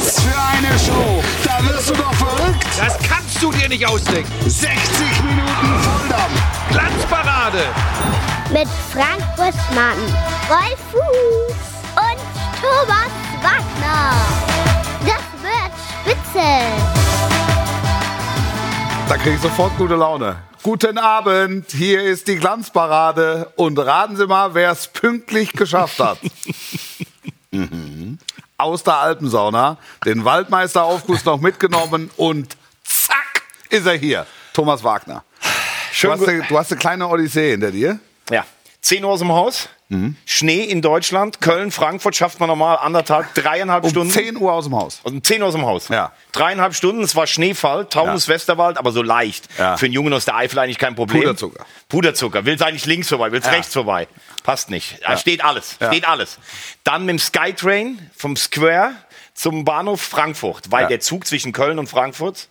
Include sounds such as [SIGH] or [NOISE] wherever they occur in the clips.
Was für eine Show! Da wirst du doch verrückt! Das kannst du dir nicht ausdenken. 60 Minuten Volldampf! Glanzparade. Mit Frank Buschmann, Wolf Fuß und Thomas Wagner. Das wird spitze. Da kriege ich sofort gute Laune. Guten Abend, hier ist die Glanzparade und raten Sie mal, wer es pünktlich geschafft hat. [LAUGHS] mhm. Aus der Alpensauna, den Waldmeisteraufguss noch mitgenommen und zack, ist er hier. Thomas Wagner. Du Schön hast, eine, du hast eine kleine Odyssee hinter dir. Ja. 10 Uhr aus dem Haus. Schnee in Deutschland. Köln, Frankfurt schafft man normal anderthalb, dreieinhalb Um Stunden. 10 Uhr aus dem Haus. Um 10 Uhr aus dem Haus. Ja. Dreieinhalb Stunden, es war Schneefall, Taunus, Ja. Westerwald, aber so leicht. Ja. Für einen Jungen aus der Eifel eigentlich kein Problem. Puderzucker. Puderzucker. Willst eigentlich links vorbei, willst rechts vorbei. Passt nicht. Da steht alles. Ja. Steht alles. Dann mit dem Skytrain vom Square zum Bahnhof Frankfurt, weil Ja. der Zug zwischen Köln und Frankfurt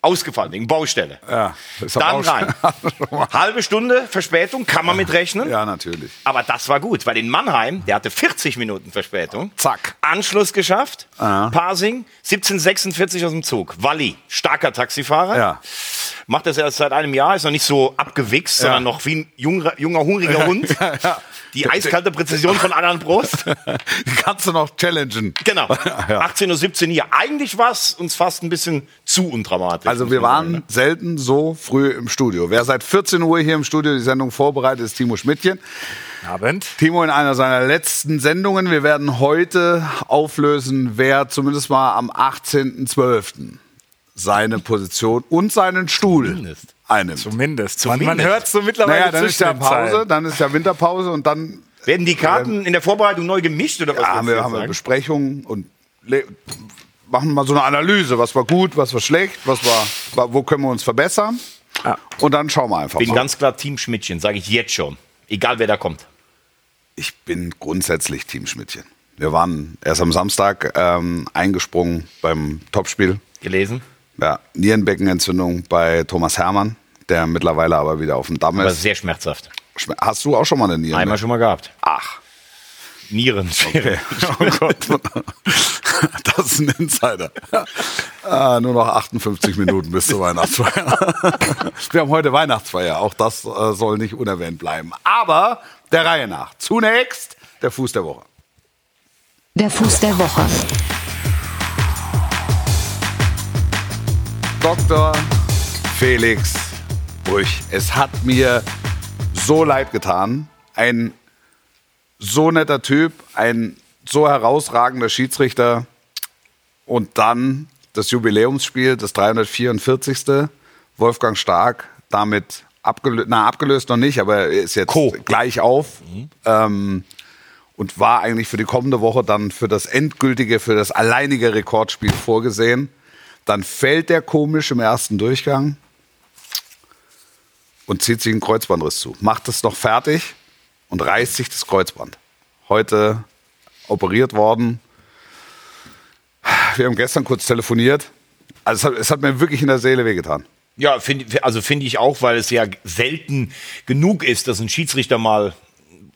ausgefallen wegen Baustelle. Ja, Dann rein. [LAUGHS] Halbe Stunde Verspätung, kann man mitrechnen. ja, natürlich. Aber das war gut, weil in Mannheim, der hatte 40 Minuten Verspätung. Zack. Anschluss geschafft. Ah. Parsing, 1746 aus dem Zug. Walli, starker Taxifahrer. Ja. Macht das erst seit einem Jahr, ist noch nicht so abgewichst, sondern noch wie ein junger, junger hungriger Hund. ja. Die eiskalte Präzision von Alan Prost. Die [LAUGHS] kannst du noch challengen. Genau. [LAUGHS] Ja. 18 Uhr, 17 hier. Eigentlich war es uns fast ein bisschen zu undramatisch. Also wir waren selten so früh im Studio. Wer seit 14 Uhr hier im Studio die Sendung vorbereitet, ist Timo Schmidtchen. Abend. Timo in einer seiner letzten Sendungen. Wir werden heute auflösen, wer zumindest mal am 18.12. seine Position und seinen Stuhl Zumindest. einnimmt. Zumindest. Man, man Zumindest. hört so mittlerweile Naja, dann ist ja Pause, dann ist ja Winterpause und dann Werden die Karten in der Vorbereitung neu gemischt oder was? ja, haben, wir, haben wir? Besprechungen und machen mal so eine Analyse, was war gut, was war schlecht, was war, wa- wo können wir uns verbessern. Ja. Und dann schauen wir einfach bin mal. ganz klar Team Schmidtchen, sage ich jetzt schon. Egal wer da kommt. Ich bin grundsätzlich Team Schmidtchen. Wir waren erst am Samstag ähm, eingesprungen beim Topspiel. Gelesen? Ja, Nierenbeckenentzündung bei Thomas Hermann, der mittlerweile aber wieder auf dem Damm Aber ist. sehr schmerzhaft. Schme- Hast du auch schon mal eine Nieren? Einmal schon mal gehabt. Ach. Nieren. [LAUGHS] Oh Gott. Das ist ein Insider. Ah, nur noch 58 Minuten bis zur Weihnachtsfeier. [LAUGHS] Wir haben heute Weihnachtsfeier. Auch das äh, soll nicht unerwähnt bleiben. Aber der Reihe nach. Zunächst der Fuß der Woche. Der Fuß der Woche. Dr. Felix Brüch. Es hat mir so leid getan. Ein so netter Typ, ein so herausragender Schiedsrichter und dann das Jubiläumsspiel, das 344. Wolfgang Stark damit abgelöst, na abgelöst noch nicht, aber er ist jetzt Co. gleich auf. Ähm, und war eigentlich für die kommende Woche dann für das endgültige, für das alleinige Rekordspiel vorgesehen. Dann fällt der komisch im ersten Durchgang und zieht sich einen Kreuzbandriss zu. Macht es noch fertig und reißt sich das Kreuzband. Heute operiert worden. Wir haben gestern kurz telefoniert. Also es hat, es hat mir wirklich in der Seele wehgetan. Ja, find, also finde ich auch, weil es ja selten genug ist, dass ein Schiedsrichter mal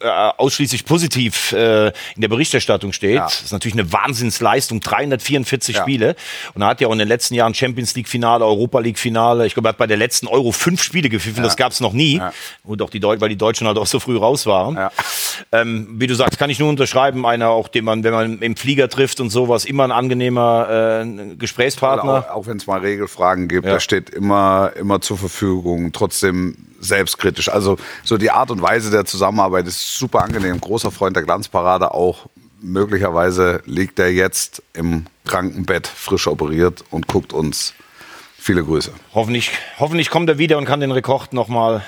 äh, ausschließlich positiv äh, in der Berichterstattung steht. Ja. Das ist natürlich eine Wahnsinnsleistung, 344 Ja. Spiele. Und er hat ja auch in den letzten Jahren Champions League Finale, Europa League Finale. Ich glaube, er hat bei der letzten Euro fünf Spiele gepfiffen. Das gab es noch nie. Ja. Und auch die Deu weil die Deutschen halt auch so früh raus waren. Ja. Ähm, wie du sagst, kann ich nur unterschreiben. Einer, auch den man, wenn man im Flieger trifft und sowas, immer ein angenehmer äh, Gesprächspartner. Auch, auch wenn es mal Regelfragen gibt, Ja. er steht immer, immer zur Verfügung, trotzdem selbstkritisch. Also so die Art und Weise der Zusammenarbeit ist super angenehm. Großer Freund der Glanzparade auch. Möglicherweise liegt er jetzt im Krankenbett, frisch operiert und guckt uns. Viele Grüße. Hoffentlich, hoffentlich kommt er wieder und kann den Rekord nochmal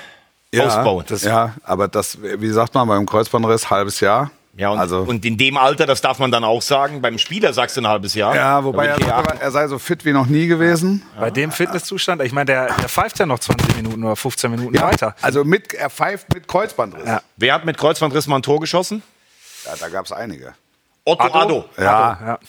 ausbauen. Das, ja, aber das, wie sagt man beim Kreuzbandriss, halbes Jahr. Ja, und, also, und in dem Alter, das darf man dann auch sagen, beim Spieler sagst du ein halbes Jahr. ja, wobei er, sagt, aber, er sei so fit wie noch nie gewesen. Bei dem Fitnesszustand, ich meine, der, der pfeift ja noch 20 Minuten oder 15 Minuten weiter. Also mit, er pfeift mit Kreuzbandriss. Ja. Wer hat mit Kreuzbandriss mal ein Tor geschossen? Ja, da gab es einige. Otto Addo? Addo. Ja, Ja.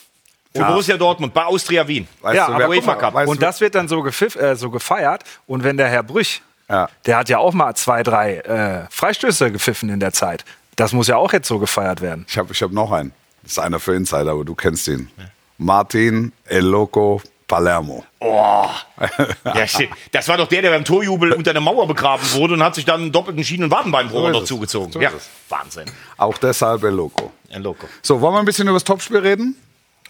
Für Borussia Dortmund, bei Austria Wien. weißt Ja, du, aber UEFA Cup. weißt Und das wird dann so, gepfiff, äh, so gefeiert. Und wenn der Herr Brüch, Ja. der hat ja auch mal zwei, drei äh, Freistöße gepfiffen in der Zeit. Das muss ja auch jetzt so gefeiert werden. Ich habe ich hab noch einen. Das ist einer für Insider, aber du kennst ihn. Martin El Loco Palermo. Ja, shit. das war doch der, der beim Torjubel unter einer Mauer begraben wurde und hat sich dann einen doppelten Schienen- und Wadenbeinbruch So zugezogen. So ja. Wahnsinn. Auch deshalb El Loco. Ein Loco. So, wollen wir ein bisschen über das Topspiel reden?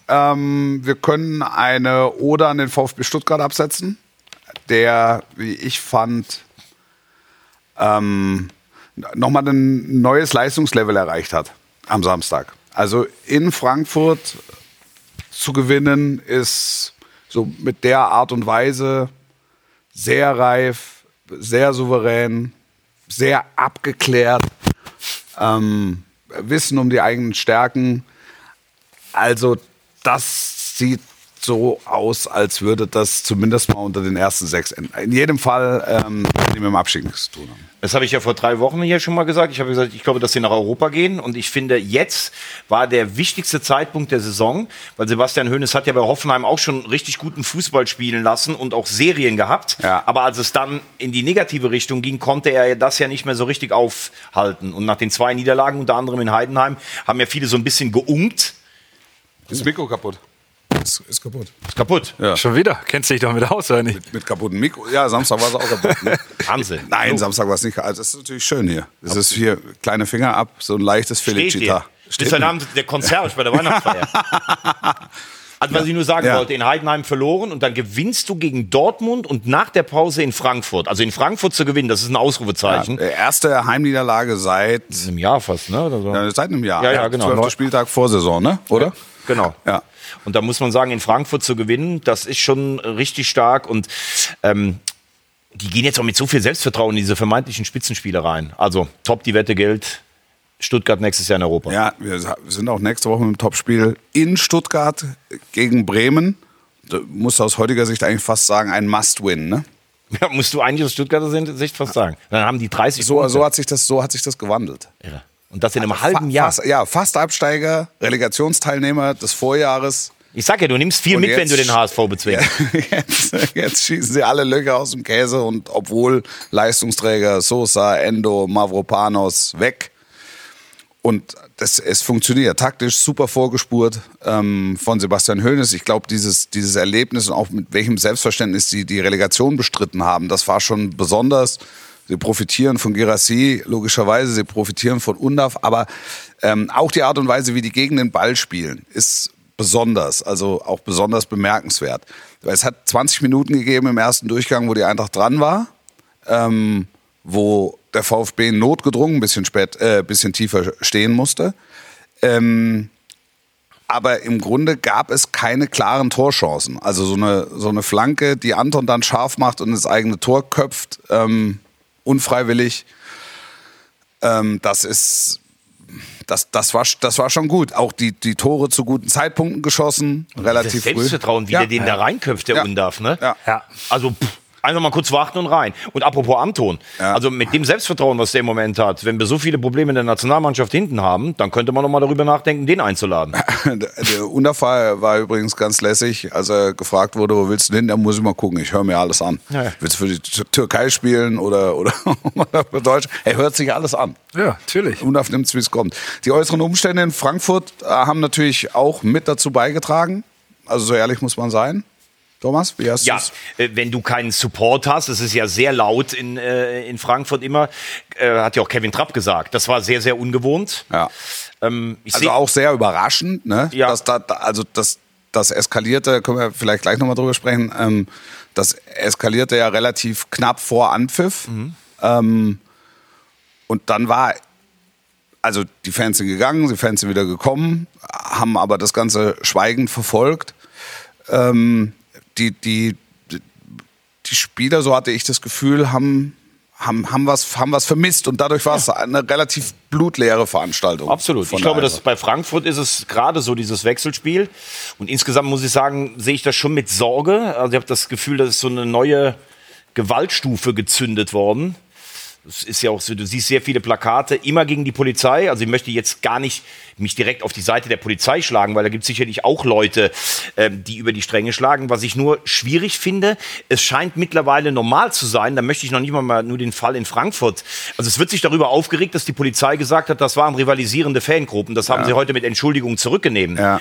Ähm, wir können eine Ode an den VfB Stuttgart absetzen, der, wie ich fand, ähm, nochmal ein neues Leistungslevel erreicht hat am Samstag. Also in Frankfurt zu gewinnen ist so mit der Art und Weise sehr reif, sehr souverän, sehr abgeklärt, ähm, Wissen um die eigenen Stärken. Also das sieht so aus, als würde das zumindest mal unter den ersten sechs enden. In jedem Fall ähm, mit dem Abstieg nichts zu tun haben. Das habe ich ja vor drei Wochen hier schon mal gesagt. Ich habe gesagt, ich glaube, dass sie nach Europa gehen. Und ich finde, jetzt war der wichtigste Zeitpunkt der Saison, weil Sebastian Hoeneß hat ja bei Hoffenheim auch schon richtig guten Fußball spielen lassen und auch Serien gehabt. Ja. Aber als es dann in die negative Richtung ging, konnte er das ja nicht mehr so richtig aufhalten. Und nach den zwei Niederlagen, unter anderem in Heidenheim, haben ja viele so ein bisschen geungt. Ist das Mikro kaputt? Ist, ist kaputt. Ist kaputt. Schon wieder? Kennst du dich doch mit aus, oder nicht? Mit kaputten Mikro. Ja, Samstag war es auch kaputt. Ne? [LAUGHS] Wahnsinn. Nein, Samstag war es nicht. Also das ist natürlich schön hier. Es ist hier kleine Finger ab, so ein leichtes Steht Felicita. dir. Bist heute Abend der Konzert bei der Weihnachtsfeier. [LAUGHS] Also, was ich nur sagen Ja. wollte, in Heidenheim verloren und dann gewinnst du gegen Dortmund und nach der Pause in Frankfurt. Also in Frankfurt zu gewinnen, das ist ein Ausrufezeichen. Äh, Erste Heimniederlage seit, Im Jahr fast, ne? Oder so. seit einem Jahr. Ja, ja, genau. Zwölfter Spieltag vor Saison, ne? Oder? Genau. Ja. Und da muss man sagen, in Frankfurt zu gewinnen, das ist schon richtig stark. Und ähm, die gehen jetzt auch mit so viel Selbstvertrauen in diese vermeintlichen Spitzenspiele rein. Also top, die Wette gilt. Stuttgart nächstes Jahr in Europa. Ja, wir sind auch nächste Woche im Topspiel in Stuttgart gegen Bremen. Du musst aus heutiger Sicht eigentlich fast sagen, ein Must-Win, ne? [LAUGHS] Ja, musst du eigentlich aus Stuttgarter Sicht fast sagen. Dann haben die 30 So, Punkte. so, hat sich das, so hat sich das gewandelt. Irre. Und das in einem halben Fa- Jahr. Fast, ja, fast Absteiger, Relegationsteilnehmer des Vorjahres. Ich sag ja, du nimmst viel Und mit, wenn jetzt- du den HSV bezwingst. [LAUGHS] Jetzt, jetzt schießen sie alle Löcher aus dem Käse und obwohl Leistungsträger Sosa, Endo, Mavropanos weg. Und das, es funktioniert. Taktisch super vorgespurt ähm, von Sebastian Hoeneß. Ich glaube, dieses, dieses Erlebnis und auch mit welchem Selbstverständnis sie die Relegation bestritten haben, das war schon besonders. Sie profitieren von Girassi, logischerweise, sie profitieren von Undav, aber ähm, auch die Art und Weise, wie die gegen den Ball spielen, ist besonders, also auch besonders bemerkenswert. Es hat 20 Minuten gegeben im ersten Durchgang, wo die Eintracht dran war, ähm, wo der VfB notgedrungen ein bisschen, spät, äh, bisschen tiefer stehen musste. Ähm, aber im Grunde gab es keine klaren Torchancen. Also so eine, so eine Flanke, die Anton dann scharf macht und ins eigene Tor köpft, ähm, unfreiwillig. Ähm, das ist, das, das, war, das war schon gut. Auch die, die Tore zu guten Zeitpunkten geschossen, Das relativ früh. Selbstvertrauen, wie Ja. der den da reinköpft, der Ja. Undarf, ne? Ja. Ja. Also pff, einfach mal kurz warten und rein. Und apropos Anton, Ja. also mit dem Selbstvertrauen, was der im Moment hat, wenn wir so viele Probleme in der Nationalmannschaft hinten haben, dann könnte man noch mal darüber nachdenken, den einzuladen. [LAUGHS] Der Unterfall war übrigens ganz lässig, als er gefragt wurde, wo willst du hin? Da muss ich mal gucken, ich höre mir alles an. Ja, ja. Willst du für die Tür- Türkei spielen oder, oder, [LAUGHS] oder für Deutsch? Er hört sich alles an. Ja, natürlich. Unaf nimmt es, wie es kommt. Die äußeren Umstände in Frankfurt äh, haben natürlich auch mit dazu beigetragen. Also so ehrlich muss man sein. Thomas, wie hast du Ja, äh, wenn du keinen Support hast, es ist ja sehr laut in, äh, in Frankfurt immer, äh, hat ja auch Kevin Trapp gesagt. Das war sehr, sehr ungewohnt. Ja. Ähm, Also auch sehr überraschend, ne? Ja. Dass da, also das, das eskalierte, können wir vielleicht gleich nochmal drüber sprechen, ähm, das eskalierte ja relativ knapp vor Anpfiff. Ähm, und dann war, also die Fans sind gegangen, die Fans sind wieder gekommen, haben aber das Ganze schweigend verfolgt. Ähm, die, die, die Spieler, so hatte ich das Gefühl, haben, haben, haben, was, haben was vermisst und dadurch war es eine relativ blutleere Veranstaltung. Absolut. Ich glaube, dass bei Frankfurt ist es gerade so dieses Wechselspiel. Und insgesamt muss ich sagen, sehe ich das schon mit Sorge. Also ich habe das Gefühl, dass so eine neue Gewaltstufe gezündet worden. Das ist ja auch so, du siehst sehr viele Plakate immer gegen die Polizei. Also ich möchte jetzt gar nicht mich direkt auf die Seite der Polizei schlagen, weil da gibt es sicherlich auch Leute, ähm, die über die Stränge schlagen. Was ich nur schwierig finde, es scheint mittlerweile normal zu sein, da möchte ich noch nicht mal, nur den Fall in Frankfurt. Also es wird sich darüber aufgeregt, dass die Polizei gesagt hat, das waren rivalisierende Fangruppen. Das haben sie heute mit Entschuldigung zurückgenommen. Ja.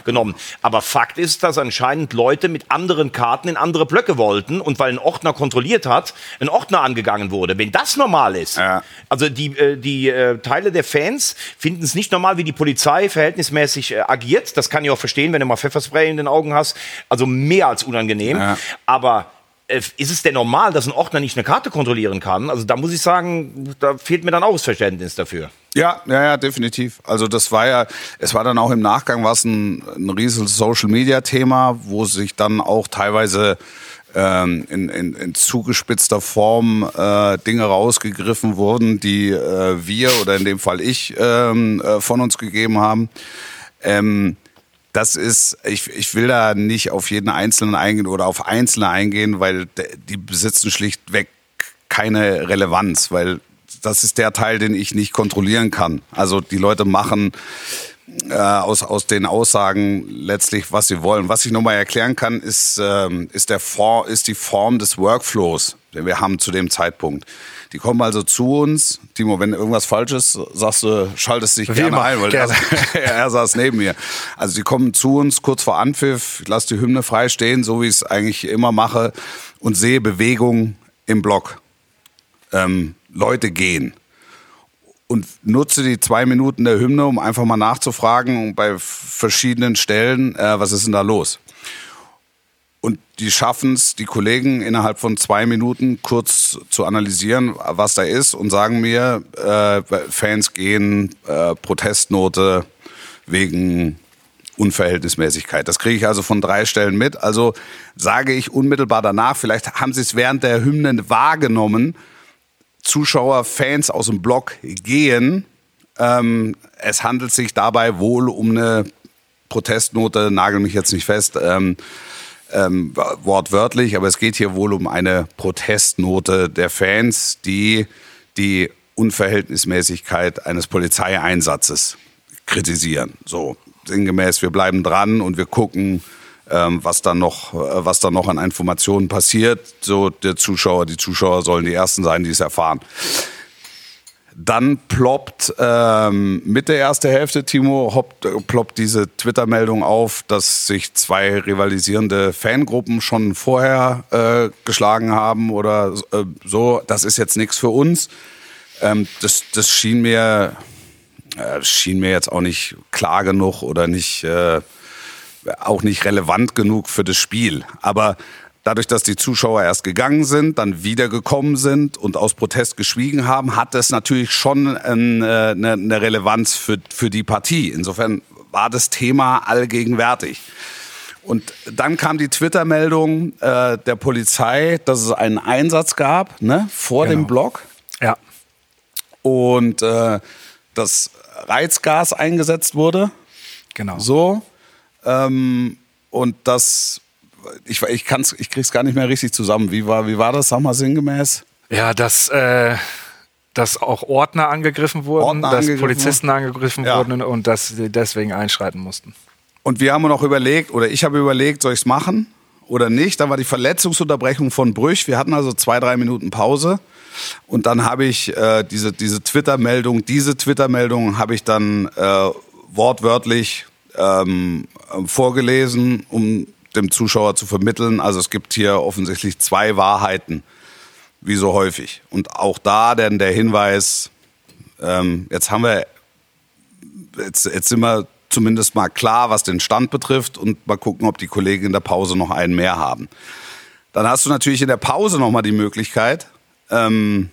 Aber Fakt ist, dass anscheinend Leute mit anderen Karten in andere Blöcke wollten und weil ein Ordner kontrolliert hat, ein Ordner angegangen wurde. Wenn das normal ist, Ja. also die, äh, die äh, Teile der Fans finden es nicht normal, wie die Polizei verhältnismäßig äh, agiert. Das kann ich auch verstehen, wenn du mal Pfefferspray in den Augen hast. Also mehr als unangenehm. Ja. Aber äh, ist es denn normal, dass ein Ordner nicht eine Karte kontrollieren kann? Also da muss ich sagen, da fehlt mir dann auch das Verständnis dafür. Ja, ja, ja, definitiv. Also das war ja, es war dann auch im Nachgang was ein, ein riesiges Social Media Thema, wo sich dann auch teilweise ähm, in, in, in zugespitzter Form äh, Dinge rausgegriffen wurden, die äh, wir oder in dem Fall ich ähm, äh, von uns gegeben haben. Ähm, das ist, ich, ich will da nicht auf jeden Einzelnen eingehen oder auf Einzelne eingehen, weil die besitzen schlichtweg keine Relevanz, weil das ist der Teil, den ich nicht kontrollieren kann. Also die Leute machen äh, aus, aus den Aussagen letztlich, was sie wollen. Was ich nochmal erklären kann, ist, ähm, ist, der Form, ist die Form des Workflows, den wir haben zu dem Zeitpunkt. Die kommen also zu uns. Timo, wenn irgendwas falsch ist, sagst du, schaltest dich Wie gerne immer, ein, weil er, gerne. [LAUGHS] er saß neben mir. Also die kommen zu uns kurz vor Anpfiff, ich lasse die Hymne frei stehen, so wie ich es eigentlich immer mache, und sehe Bewegung im Block. Ähm, Leute gehen und nutze die zwei Minuten der Hymne, um einfach mal nachzufragen bei verschiedenen Stellen, äh, was ist denn da los? Und die schaffen es, die Kollegen innerhalb von zwei Minuten kurz zu analysieren, was da ist und sagen mir, äh, Fans gehen, äh, Protestnote wegen Unverhältnismäßigkeit. Das kriege ich also von drei Stellen mit. Also sage ich unmittelbar danach, vielleicht haben Sie es während der Hymnen wahrgenommen, Zuschauer, Fans aus dem Block gehen. Ähm, es handelt sich dabei wohl um eine Protestnote, nagel mich jetzt nicht fest, ähm, ähm, wortwörtlich, aber es geht hier wohl um eine Protestnote der Fans, die die Unverhältnismäßigkeit eines Polizeieinsatzes kritisieren. So sinngemäß, wir bleiben dran und wir gucken, ähm, was dann noch, äh, was dann noch an Informationen passiert. So der Zuschauer, die Zuschauer sollen die ersten sein, die es erfahren. Dann ploppt ähm, mit der ersten Hälfte, Timo, hoppt, äh, ploppt diese Twitter-Meldung auf, dass sich zwei rivalisierende Fangruppen schon vorher äh, geschlagen haben oder äh, so. Das ist jetzt nichts für uns. Ähm, das, das schien mir, äh, schien mir jetzt auch nicht klar genug oder nicht, äh, auch nicht relevant genug für das Spiel. Aber dadurch, dass die Zuschauer erst gegangen sind, dann wiedergekommen sind und aus Protest geschwiegen haben, hat das natürlich schon ein, äh, eine, eine Relevanz für, für die Partie. Insofern war das Thema allgegenwärtig. Und dann kam die Twitter-Meldung äh, der Polizei, dass es einen Einsatz gab ne, vor dem Block Ja. und äh, das Reizgas eingesetzt wurde. Genau. So. Ähm, und das, ich, ich, kann's, ich krieg's gar nicht mehr richtig zusammen. Wie war, wie war das, sag mal sinngemäß? Ja, dass, äh, dass auch Ordner angegriffen wurden, Ordner dass angegriffen Polizisten angegriffen Ja. wurden und dass sie deswegen einschreiten mussten. Und wir haben noch überlegt, oder ich habe überlegt, soll ich's machen oder nicht? Dann war die Verletzungsunterbrechung von Brüch. Wir hatten also zwei, drei Minuten Pause. Und dann habe ich äh, diese, diese Twitter-Meldung, diese Twitter-Meldung habe ich dann äh, wortwörtlich ähm, vorgelesen, um dem Zuschauer zu vermitteln. Also es gibt hier offensichtlich zwei Wahrheiten, wie so häufig. Und auch da denn der Hinweis, ähm, jetzt haben wir jetzt, jetzt sind wir zumindest mal klar, was den Stand betrifft und mal gucken, ob die Kollegen in der Pause noch einen mehr haben. Dann hast du natürlich in der Pause noch mal die Möglichkeit, ähm,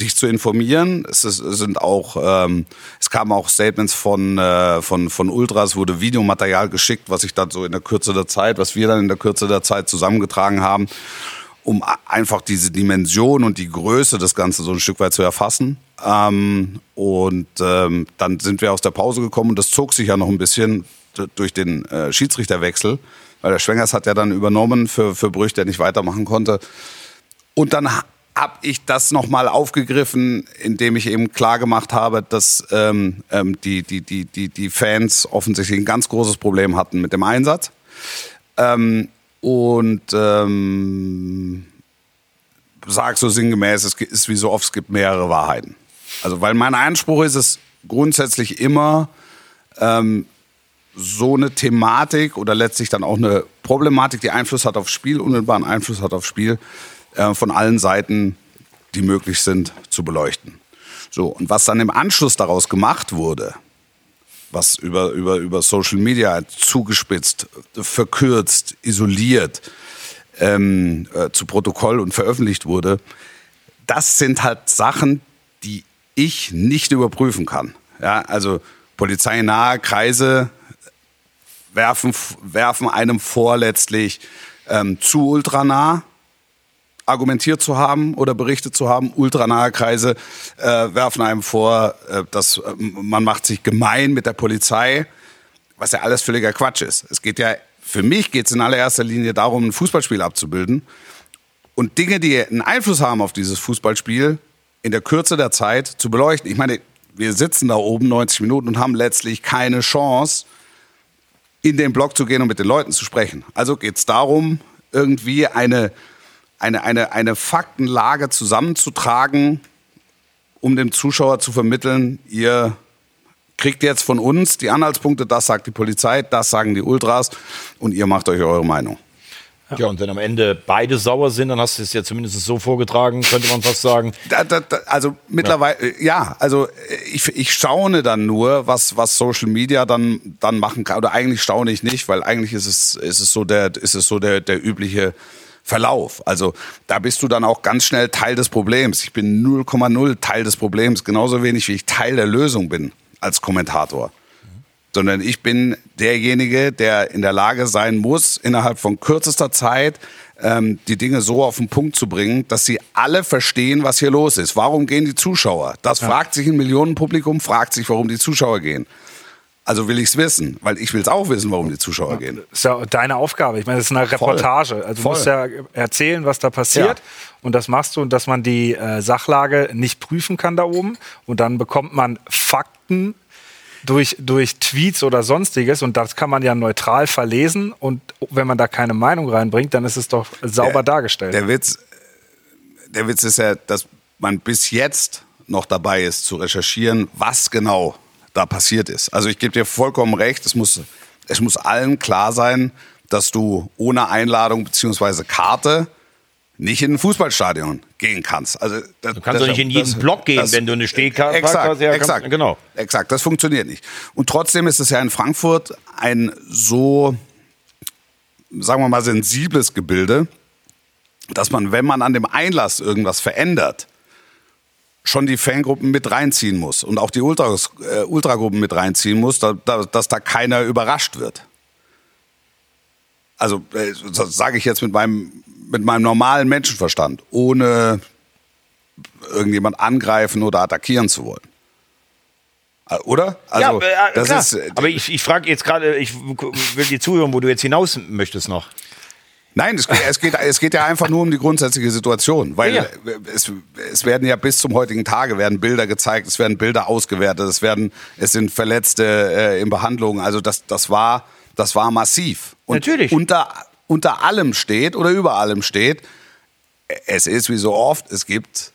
dich zu informieren. Es, ist, sind auch, ähm, es kamen auch Statements von, äh, von, von Ultras, wurde Videomaterial geschickt, was ich dann so in der Kürze der Zeit, was wir dann in der Kürze der Zeit zusammengetragen haben, um einfach diese Dimension und die Größe des Ganzen so ein Stück weit zu erfassen. Ähm, und ähm, dann sind wir aus der Pause gekommen und das zog sich ja noch ein bisschen durch den äh, Schiedsrichterwechsel, weil der Schwengers hat ja dann übernommen für, für Brüch, der nicht weitermachen konnte. Und dann habe ich das nochmal aufgegriffen, indem ich eben klar gemacht habe, dass ähm, ähm, die, die, die, die, die Fans offensichtlich ein ganz großes Problem hatten mit dem Einsatz. Ähm, und ähm, sag so sinngemäß, es ist wie so oft, es gibt mehrere Wahrheiten. Also, weil mein Anspruch ist es grundsätzlich immer, ähm, so eine Thematik oder letztlich dann auch eine Problematik, die Einfluss hat aufs Spiel, unmittelbaren Einfluss hat aufs Spiel, äh, von allen Seiten, die möglich sind, zu beleuchten. So, und was dann im Anschluss daraus gemacht wurde, was über, über, über Social Media zugespitzt, verkürzt, isoliert, ähm, äh, zu Protokoll und veröffentlicht wurde, das sind halt Sachen, die ich nicht überprüfen kann. Ja, also polizeinahe Kreise werfen, werfen einem vor, letztlich ähm, zu ultranah argumentiert zu haben oder berichtet zu haben. Ultranahe Kreise äh, werfen einem vor, äh, dass äh, man macht sich gemein mit der Polizei, was ja alles völliger Quatsch ist. Es geht ja, für mich geht es in allererster Linie darum, ein Fußballspiel abzubilden und Dinge, die einen Einfluss haben auf dieses Fußballspiel, in der Kürze der Zeit zu beleuchten. Ich meine, wir sitzen da oben 90 Minuten und haben letztlich keine Chance, in den Block zu gehen und mit den Leuten zu sprechen. Also geht es darum, irgendwie eine, eine, eine, eine Faktenlage zusammenzutragen, um dem Zuschauer zu vermitteln, ihr kriegt jetzt von uns die Anhaltspunkte, das sagt die Polizei, das sagen die Ultras und ihr macht euch eure Meinung. Ja, und wenn am Ende beide sauer sind, dann hast du es ja zumindest so vorgetragen, könnte man fast sagen. [LAUGHS] Da, da, da, also mittlerweile, ja. ja, also ich, ich staune dann nur, was, was Social Media dann, dann machen kann. Oder eigentlich staune ich nicht, weil eigentlich ist es, ist es so der, ist es so der, der übliche Verlauf. Also da bist du dann auch ganz schnell Teil des Problems. Ich bin 0,0 Teil des Problems, genauso wenig wie ich Teil der Lösung bin als Kommentator sondern ich bin derjenige, der in der Lage sein muss, innerhalb von kürzester Zeit ähm, die Dinge so auf den Punkt zu bringen, dass sie alle verstehen, was hier los ist. Warum gehen die Zuschauer? Das ja. fragt sich ein Millionenpublikum, fragt sich, warum die Zuschauer gehen. Also will ich es wissen, weil ich will es auch wissen, warum die Zuschauer ja, gehen. Das ist ja deine Aufgabe. Ich meine, das ist eine Reportage. Voll. Also du Voll. musst ja erzählen, was da passiert. Ja. Und das machst du, und dass man die äh, Sachlage nicht prüfen kann da oben. Und dann bekommt man Fakten durch, durch Tweets oder sonstiges und das kann man ja neutral verlesen und wenn man da keine Meinung reinbringt, dann ist es doch sauber der, dargestellt. Der Witz, der Witz ist ja, dass man bis jetzt noch dabei ist zu recherchieren, was genau da passiert ist. Also ich gebe dir vollkommen recht, es muss, es muss allen klar sein, dass du ohne Einladung bzw. Karte nicht in ein Fußballstadion gehen kannst. Also das, du kannst doch nicht in jeden das, Block gehen, das, wenn du eine Stehkarte exakt, ja, exakt, genau. Exakt, das funktioniert nicht. Und trotzdem ist es ja in Frankfurt ein so, sagen wir mal, sensibles Gebilde, dass man, wenn man an dem Einlass irgendwas verändert, schon die Fangruppen mit reinziehen muss und auch die Ultras, äh, Ultragruppen mit reinziehen muss, da, da, dass da keiner überrascht wird. Also äh, sage ich jetzt mit meinem mit meinem normalen Menschenverstand, ohne irgendjemand angreifen oder attackieren zu wollen. Äh, oder? Also, ja, äh, das klar. ist. Äh, Aber ich, ich frage jetzt gerade, ich will dir zuhören, wo du jetzt hinaus möchtest noch. Nein, es, es, geht, es geht ja einfach nur um die grundsätzliche Situation, weil ja. es, es werden ja bis zum heutigen Tage werden Bilder gezeigt, es werden Bilder ausgewertet, es werden, es sind Verletzte äh, in Behandlung. Also das, das war, das war massiv. Und Natürlich. Unter unter allem steht oder über allem steht, es ist wie so oft, es gibt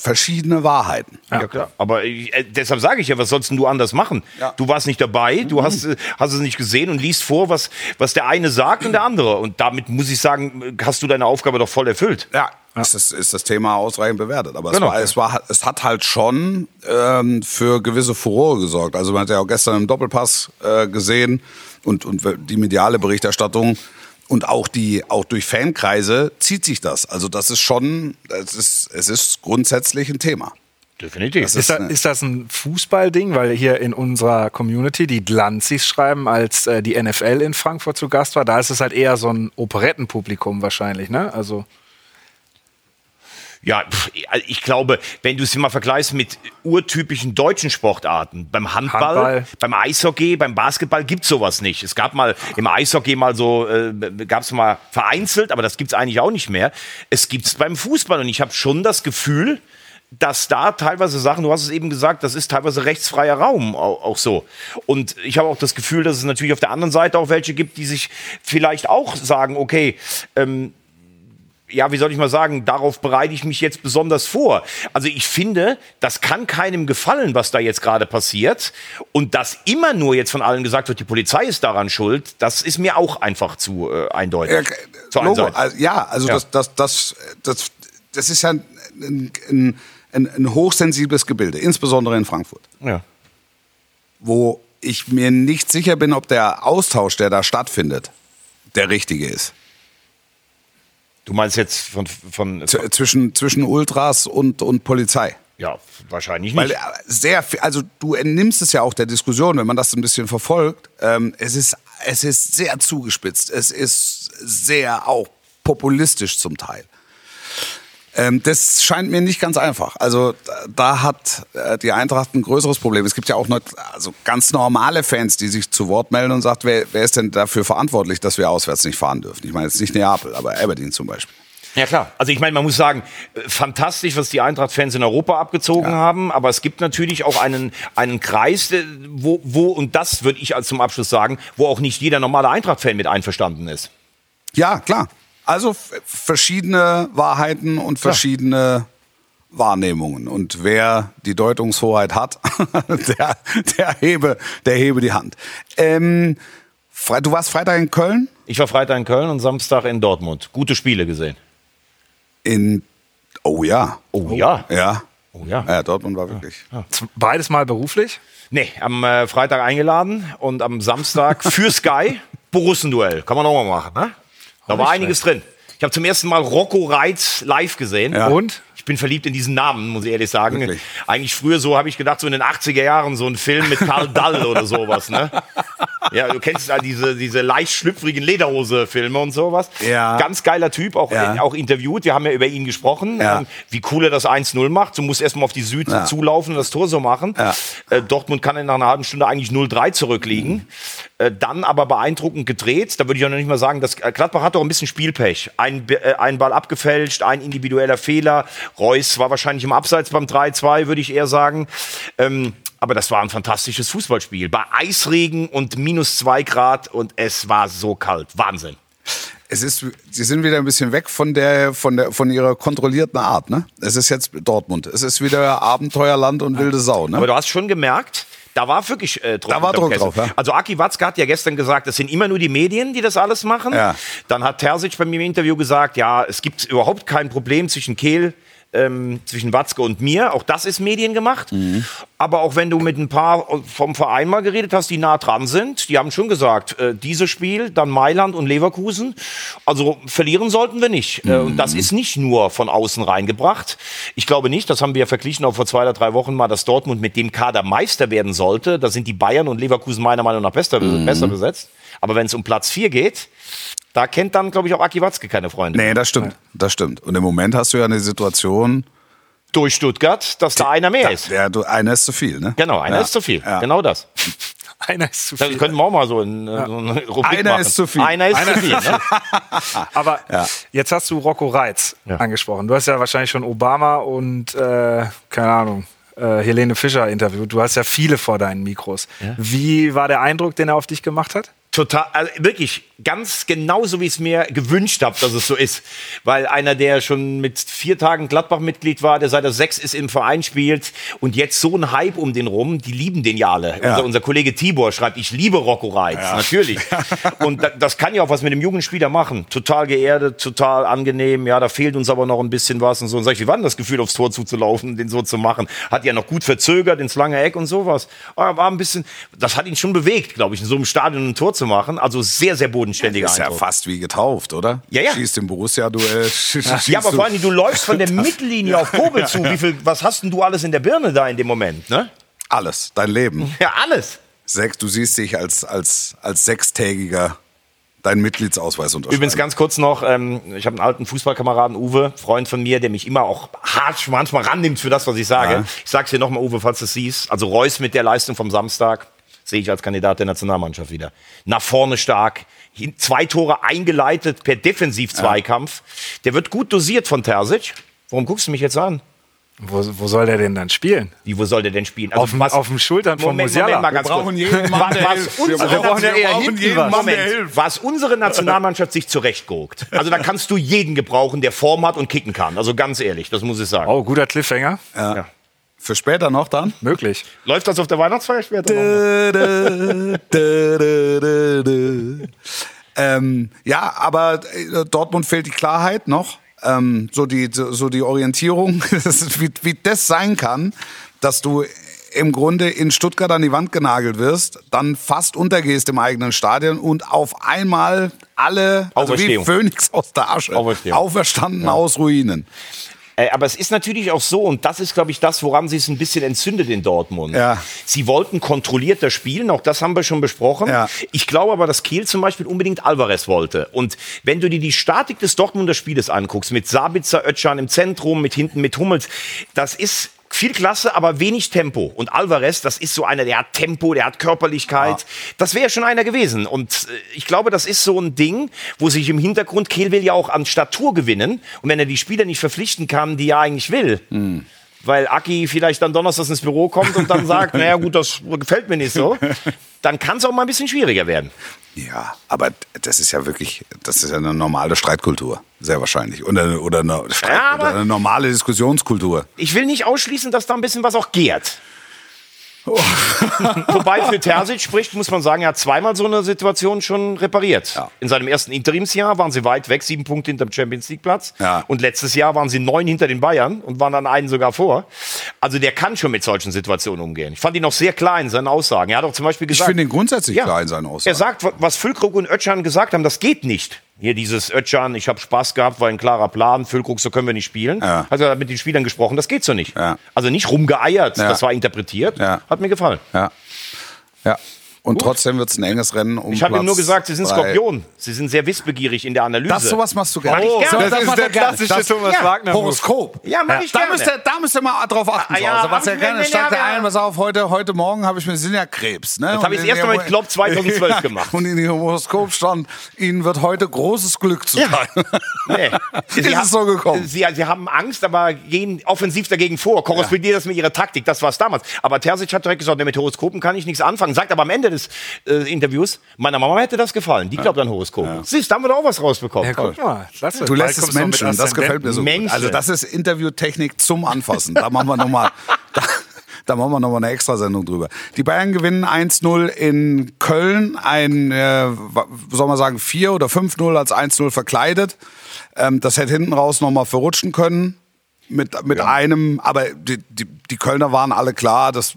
verschiedene Wahrheiten. Ja, klar. Aber äh, deshalb sage ich ja, was sollst du anders machen? Ja. Du warst nicht dabei, du mhm. hast, äh, hast es nicht gesehen und liest vor, was, was der eine sagt und der andere. Und damit muss ich sagen, hast du deine Aufgabe doch voll erfüllt. Ja, ja. Ist, das, ist das Thema ausreichend bewertet. Aber genau. es, war, es, war, es hat halt schon ähm, für gewisse Furore gesorgt. Also man hat ja auch gestern im Doppelpass äh, gesehen und, und die mediale Berichterstattung und auch die, auch durch Fankreise zieht sich das. Also das ist schon, es ist, es ist grundsätzlich ein Thema. Definitiv. Ist, ist, da, ist, das ein Fußballding? Weil hier in unserer Community die Glanzis schreiben, als äh, die NFL in Frankfurt zu Gast war, da ist es halt eher so ein Operettenpublikum wahrscheinlich, ne? Also Ja, pff, ich glaube, wenn du es mal vergleichst mit urtypischen deutschen Sportarten, beim Handball, Handball. beim Eishockey, beim Basketball gibt's sowas nicht. Es gab mal im Eishockey mal so, äh, gab's mal vereinzelt, aber das gibt's eigentlich auch nicht mehr. Es gibt's beim Fußball und ich habe schon das Gefühl, dass da teilweise Sachen, du hast es eben gesagt, das ist teilweise rechtsfreier Raum auch, auch so. Und ich habe auch das Gefühl, dass es natürlich auf der anderen Seite auch welche gibt, die sich vielleicht auch sagen, okay, ähm, ja, wie soll ich mal sagen, darauf bereite ich mich jetzt besonders vor. Also ich finde, das kann keinem gefallen, was da jetzt gerade passiert. Und dass immer nur jetzt von allen gesagt wird, die Polizei ist daran schuld, das ist mir auch einfach zu äh, eindeutig. Ja, Zu Logo, also, ja, also Ja. Das, das, das, das, das ist ja ein, ein, ein, ein hochsensibles Gebilde, insbesondere in Frankfurt, Ja. wo ich mir nicht sicher bin, ob der Austausch, der da stattfindet, der richtige ist. Du meinst jetzt von, von, Z zwischen, zwischen Ultras und, und Polizei. ja, wahrscheinlich Weil nicht. äh, sehr viel, also du entnimmst es ja auch der Diskussion, wenn man das ein bisschen verfolgt. Ähm, es, ist, es ist sehr zugespitzt. Es ist sehr auch populistisch zum Teil. Ähm, das scheint mir nicht ganz einfach. Also da- hat äh, die Eintracht ein größeres Problem. Es gibt ja auch noch, also ganz normale Fans, die sich zu Wort melden und sagt, wer, wer ist denn dafür verantwortlich, dass wir auswärts nicht fahren dürfen? Ich meine jetzt nicht Neapel, aber Aberdeen zum Beispiel. Ja klar. Also ich meine, man muss sagen, äh, fantastisch, was die Eintracht-Fans in Europa abgezogen haben, aber es gibt natürlich auch einen, einen Kreis, äh, wo, wo, und das würde ich als zum Abschluss sagen, wo auch nicht jeder normale Eintracht-Fan mit einverstanden ist. Ja, klar. Also verschiedene Wahrheiten und verschiedene Wahrnehmungen. Und wer die Deutungshoheit hat, [LAUGHS] der, der, hebe, der hebe die Hand. Ähm, du warst Freitag in Köln? Ich war Freitag in Köln und Samstag in Dortmund. Gute Spiele gesehen. In. Oh ja. Oh, ja. Ja. Oh ja. Ja, Dortmund war wirklich. Beides mal beruflich? Nee, am äh, Freitag eingeladen und am Samstag für [LAUGHS] Sky Borussenduell. Kann man auch mal machen, ne? Da war einiges drin. Ich habe zum ersten Mal Rocco Reitz live gesehen. Ja. Und? Ich bin verliebt in diesen Namen, muss ich ehrlich sagen. Wirklich? Eigentlich früher so habe ich gedacht, so in den 80er Jahren so ein Film mit Karl [LAUGHS] Dall oder sowas, ne? Ja, du kennst ja diese, diese leicht schlüpfrigen Lederhose-Filme und sowas. Ja. Ganz geiler Typ, auch, Ja. auch interviewt. Wir haben ja über ihn gesprochen, Ja. ähm, wie cool er das 1-0 macht. Du musst erstmal auf die Süd Ja. zulaufen und das Tor so machen. Äh, Dortmund kann nach einer halben Stunde eigentlich 0-3 zurückliegen. Äh, dann aber beeindruckend gedreht. Da würde ich auch noch nicht mal sagen, dass äh, Gladbach hat doch ein bisschen Spielpech. Ein, äh, ein Ball abgefälscht, ein individueller Fehler. Reus war wahrscheinlich im Abseits beim 3-2, würde ich eher sagen. Ähm, aber das war ein fantastisches Fußballspiel. Bei Eisregen und minus zwei Grad und es war so kalt. Wahnsinn. Es ist, sie sind wieder ein bisschen weg von der, von der, von ihrer kontrollierten Art, ne? Es ist jetzt Dortmund. Es ist wieder Abenteuerland und wilde Sau, ne? Aber du hast schon gemerkt, da war wirklich äh, Druck, Da war Druck Kessel. drauf, ja. Also Aki Watzke hat ja gestern gesagt, es sind immer nur die Medien, die das alles machen. Ja. Dann hat Terzic bei mir im Interview gesagt, ja, es gibt überhaupt kein Problem zwischen Kehl, ähm, zwischen Watzke und mir. Auch das ist Medien gemacht. Mhm. Aber auch wenn du mit ein paar vom Verein mal geredet hast, die nah dran sind, die haben schon gesagt, äh, dieses Spiel, dann Mailand und Leverkusen, also verlieren sollten wir nicht. Äh, und Mhm. das ist nicht nur von außen reingebracht. Ich glaube nicht, das haben wir ja verglichen auch vor zwei oder drei Wochen mal, dass Dortmund mit dem Kader Meister werden sollte. Da sind die Bayern und Leverkusen meiner Meinung nach besser, Mhm. besser besetzt. Aber wenn es um Platz 4 geht, da kennt dann, glaube ich, auch Aki Watzke keine Freunde. Nee, das stimmt. Das stimmt. Und im Moment hast du ja eine Situation, Durch Stuttgart, dass da einer mehr ist. der, du, einer ist zu viel, ne? Genau, einer Ja. ist zu viel. Ja. Genau das. [LAUGHS] Einer ist zu Da viel. könnten wir auch mal so, in, äh, so eine Rubrik Einer machen. ist zu viel. Einer ist zu viel. Ne? Aber jetzt hast du Rocco Reitz Ja. angesprochen. Du hast ja wahrscheinlich schon Obama und, äh, keine Ahnung, äh, Helene Fischer interviewt. Du hast ja viele vor deinen Mikros. Wie war der Eindruck, den er auf dich gemacht hat? Total, also wirklich ganz genauso, wie ich es mir gewünscht habe, dass es so ist. Weil einer, der schon mit vier Tagen Gladbach-Mitglied war, der seit er sechs ist im Verein spielt und jetzt so ein Hype um den rum, die lieben den ja alle. Ja. Unser, unser Kollege Tibor schreibt, ich liebe Rocco Reitz, natürlich. [LAUGHS] Und da, das kann ja auch was mit dem Jugendspieler machen. Total geerdet, total angenehm, ja, da fehlt uns aber noch ein bisschen was und so. Und sag ich, wie war denn das Gefühl, aufs Tor zuzulaufen, den so zu machen? Hat ja noch gut verzögert ins lange Eck und sowas. Aber war ein bisschen, das hat ihn schon bewegt, glaube ich, in so einem Stadion ein Tor zu machen. Also sehr, sehr bodenständiger Ist ja fast wie getauft, oder? Ja, ja. Schießt im Borussia-Duell. [LAUGHS] Ja, aber vor allem, du läufst von der [LAUGHS] Mittellinie auf Kobel zu. Wie viel, was hast denn du alles in der Birne da in dem Moment, ne? Alles, dein Leben. Ja, alles. Sechs, du siehst dich als, als, als Sechstägiger deinen Mitgliedsausweis unterschreiben. Übrigens ganz kurz noch, ähm, ich habe einen alten Fußballkameraden, Uwe, Freund von mir, der mich immer auch hart manchmal rannimmt für das, was ich sage. Ja. Ich sag's dir nochmal, Uwe, falls du es siehst. Also Reus mit der Leistung vom Samstag sehe ich als Kandidat der Nationalmannschaft wieder. Nach vorne stark, zwei Tore eingeleitet per Defensiv-Zweikampf. Der wird gut dosiert von Terzic. Warum guckst du mich jetzt an? Wo, wo soll der denn dann spielen? Wie, wo soll der denn spielen? Also Auf dem- auf dem Schultern von Musiala. Wir brauchen jeden Mann, Was- der was hilft. Wir unsere ja was. Was Nationalmannschaft sich zurechtguckt. Also da kannst du jeden gebrauchen, der Form hat und kicken kann. Also ganz ehrlich, das muss ich sagen. Oh, guter Cliffhanger. Ja. Für später noch dann? Möglich. Läuft das auf der Weihnachtsfeier später? noch? [LAUGHS] ähm, ja, aber äh, Dortmund fehlt die Klarheit noch. Ähm, so, die, so die Orientierung, [LAUGHS] wie, wie das sein kann, dass du im Grunde in Stuttgart an die Wand genagelt wirst, dann fast untergehst im eigenen Stadion und auf einmal alle, also wie. Phönix aus der Asche, auferstanden aus Ruinen. Äh, aber es ist natürlich auch so, und das ist, glaube ich, das, woran sie es ein bisschen entzündet in Dortmund. Ja. Sie wollten kontrollierter spielen, auch das haben wir schon besprochen. Ja. Ich glaube aber, dass Kiel zum Beispiel unbedingt Alvarez wollte. Und wenn du dir die Statik des Dortmunder Spieles anguckst, mit Sabitzer, Özcan im Zentrum, mit hinten mit Hummels, das ist viel Klasse, aber wenig Tempo. Und Alvarez, das ist so einer, der hat Tempo, der hat Körperlichkeit. Das wäre schon einer gewesen. Und äh, ich glaube, das ist so ein Ding, wo sich im Hintergrund, Kehl will ja auch an Statur gewinnen. Und wenn er die Spieler nicht verpflichten kann, die er eigentlich will, weil Aki vielleicht dann donnerstags ins Büro kommt und dann sagt, [LAUGHS] naja gut, das gefällt mir nicht so, dann kann es auch mal ein bisschen schwieriger werden. Ja, aber das ist ja wirklich, das ist ja eine normale Streitkultur, sehr wahrscheinlich. Oder, oder, eine, Streit, Ja, oder eine normale Diskussionskultur. Ich will nicht ausschließen, dass da ein bisschen was auch gärt. [LAUGHS] Wobei für Terzic spricht, muss man sagen, er hat zweimal so eine Situation schon repariert. Ja. In seinem ersten Interimsjahr waren sie weit weg, sieben Punkte hinter dem Champions League Platz. Ja. Und letztes Jahr waren sie neun hinter den Bayern und waren dann einen sogar vor. Also der kann schon mit solchen Situationen umgehen. Ich fand ihn auch sehr klar in seinen Aussagen. Er hat auch zum Beispiel Ich gesagt, finde ihn grundsätzlich Ja. klar in seinen Aussagen. er sagt, was Füllkrug und Özcan gesagt haben, das geht nicht. Hier dieses Özcan, ich habe Spaß gehabt, war ein klarer Plan. Füllkrug, so können wir nicht spielen. Ja. Hat er mit den Spielern gesprochen, das geht so nicht. Ja. Also nicht rumgeeiert, Ja. das war interpretiert. Hat mir gefallen. Ja. Ja. Und trotzdem wird es ein enges Rennen um Ich habe ihm nur gesagt, sie sind drei. Skorpion. Sie sind sehr wissbegierig in der Analyse. Das sowas machst du gerne. Mach ich gerne. Das das ist der klassische Das- Thomas ja, Wagner. Horoskop. Ja, mach ich da gerne. müsst, ihr, da müsst ihr mal drauf achten. Ah, ja, Hause. was ja gerne steigt ja, der ja. ein, pass auf, heute, heute Morgen habe ich mir sind ja Krebs. Ne? Das hab ich das erste Mal mit Klopp 2012 gemacht. Und in dem Horoskop stand, Ihnen wird heute großes Glück zuteil. Nee. [LAUGHS] Ist es so gekommen? Sie, sie haben Angst, aber gehen offensiv dagegen vor. Korrespondiert das mit ihrer Taktik. Das war es damals. Aber Terzic hat direkt gesagt, mit Horoskopen kann ich nichts anfangen. Sagt aber am Ende des äh, Interviews, meiner Mama hätte das gefallen. Die glaubt an Horoskopen. Siehst, da haben wir doch auch was rausbekommen. Ja, guck mal. Klasse. Du lässt es Menschen, das gefällt mir so gut. Also das ist Interviewtechnik zum Anfassen. Da machen wir nochmal... [LAUGHS] Da, da machen wir nochmal eine Extrasendung drüber. Die Bayern gewinnen 1-0 in Köln. Ein, äh, soll man sagen, 4 oder 5-0 als 1-0 verkleidet. Ähm, das hätte hinten raus nochmal verrutschen können. Mit, mit einem, aber die, die, die Kölner waren alle klar, das,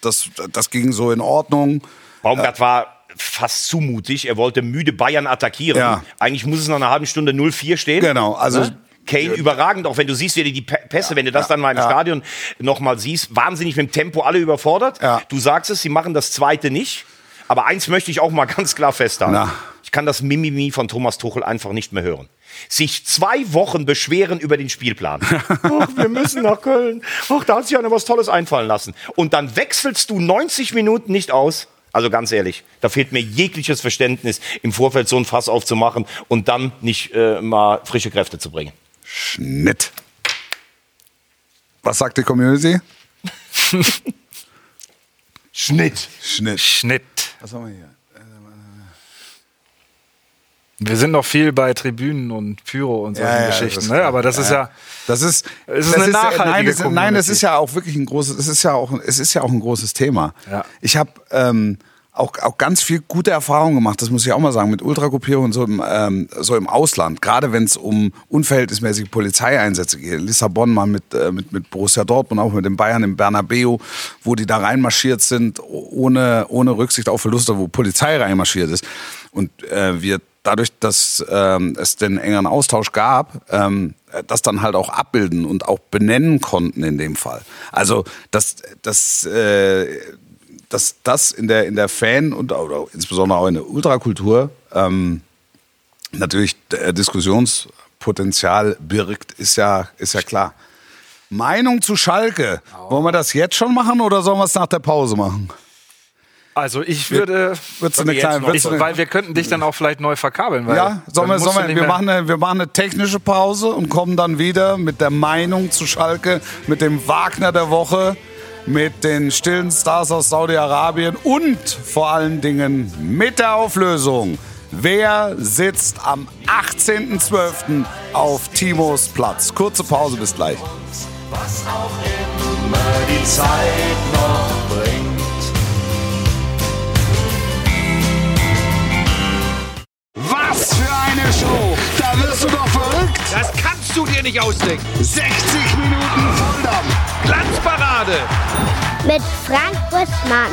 das, das ging so in Ordnung. Baumgart war fast zu mutig. Er wollte müde Bayern attackieren. Ja. Eigentlich muss es nach einer halben Stunde 0-4 stehen. Genau, also- Ne? Kane überragend, auch wenn du siehst, wie die die Pä- Pässe, wenn du das dann mal im ja. Stadion nochmal siehst, wahnsinnig mit dem Tempo alle überfordert. Ja. Du sagst es, sie machen das zweite nicht. Aber eins möchte ich auch mal [LAUGHS] ganz klar festhalten. Na. Ich kann das Mimimi von Thomas Tuchel einfach nicht mehr hören. Sich zwei Wochen beschweren über den Spielplan. [LAUGHS] Ach, wir müssen nach Köln. Ach, da hat sich einer was Tolles einfallen lassen. Und dann wechselst du 90 Minuten nicht aus. Also ganz ehrlich, da fehlt mir jegliches Verständnis, im Vorfeld so ein Fass aufzumachen und dann nicht äh, mal frische Kräfte zu bringen. Schnitt. Was sagt die Community? [LAUGHS] Schnitt. Schnitt. Schnitt. Was haben wir hier? Wir sind noch viel bei Tribünen und Pyro und solchen Ja, ja, Geschichten, das ist ne? aber das ist ja, Das ist, Es ist das eine nachhaltige nein, das, nein, das ist ja auch wirklich ein großes, es ist ja auch, es ist ja auch ein großes Thema. Ja. Ich habe ähm, auch, auch ganz viel gute Erfahrungen gemacht, das muss ich auch mal sagen, mit Ultragruppierungen und so im, ähm, so im Ausland. Gerade wenn es um unverhältnismäßige Polizeieinsätze geht. Lissabon mal mit, äh, mit, mit Borussia Dortmund, auch mit den Bayern im Bernabeu, wo die da reinmarschiert sind, ohne, ohne Rücksicht auf Verluste, wo Polizei reinmarschiert ist. Und äh, wir dadurch, dass ähm, es den engeren Austausch gab, ähm, das dann halt auch abbilden und auch benennen konnten in dem Fall. Also dass, dass, äh, dass das in der, in der Fan- und oder insbesondere auch in der Ultrakultur ähm, natürlich äh, Diskussionspotenzial birgt, ist ja, ist ja klar. Meinung zu Schalke. Wollen wir das jetzt schon machen oder sollen wir es nach der Pause machen? Also ich würde, Würdest du eine kleine, ich, du eine, weil wir könnten dich dann auch vielleicht neu verkabeln. Weil ja, sollen wir, sollen wir, wir, machen eine, wir machen eine technische Pause und kommen dann wieder mit der Meinung zu Schalke, mit dem Wagner der Woche, mit den stillen Stars aus Saudi-Arabien und vor allen Dingen mit der Auflösung. Wer sitzt am 18.12. auf Timos Platz? Kurze Pause, bis gleich. was auch immer die Zeit noch bringt. Was für eine Show. Da wirst du doch verrückt. Das kannst du dir nicht ausdenken. 60 Minuten Volldampf. Glanzparade. Mit Frank Buschmann,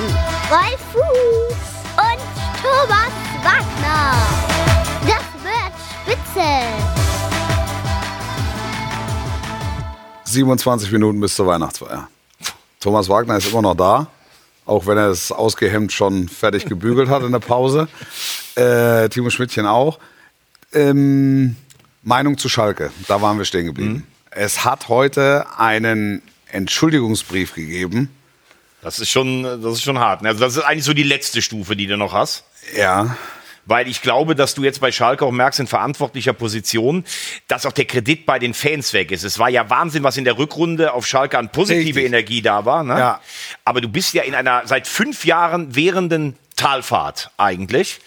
Rolf Fuß und Thomas Wagner. Das wird spitze. 27 Minuten bis zur Weihnachtsfeier. Thomas Wagner ist immer noch da, auch wenn er es ausgehemmt schon fertig gebügelt hat in der Pause. [LAUGHS] Äh, Timo Schmidtchen auch. Ähm, Meinung zu Schalke, da waren wir stehen geblieben. Es hat heute einen Entschuldigungsbrief gegeben. Das ist schon, das ist schon hart. ne? Also das ist eigentlich so die letzte Stufe, die du noch hast. Ja, Weil ich glaube, dass du jetzt bei Schalke auch merkst, in verantwortlicher Position, dass auch der Kredit bei den Fans weg ist. Es war ja Wahnsinn, was in der Rückrunde auf Schalke an positive Richtig. Energie da war. Ne? Ja. Aber du bist ja in einer seit fünf Jahren währenden Talfahrt eigentlich.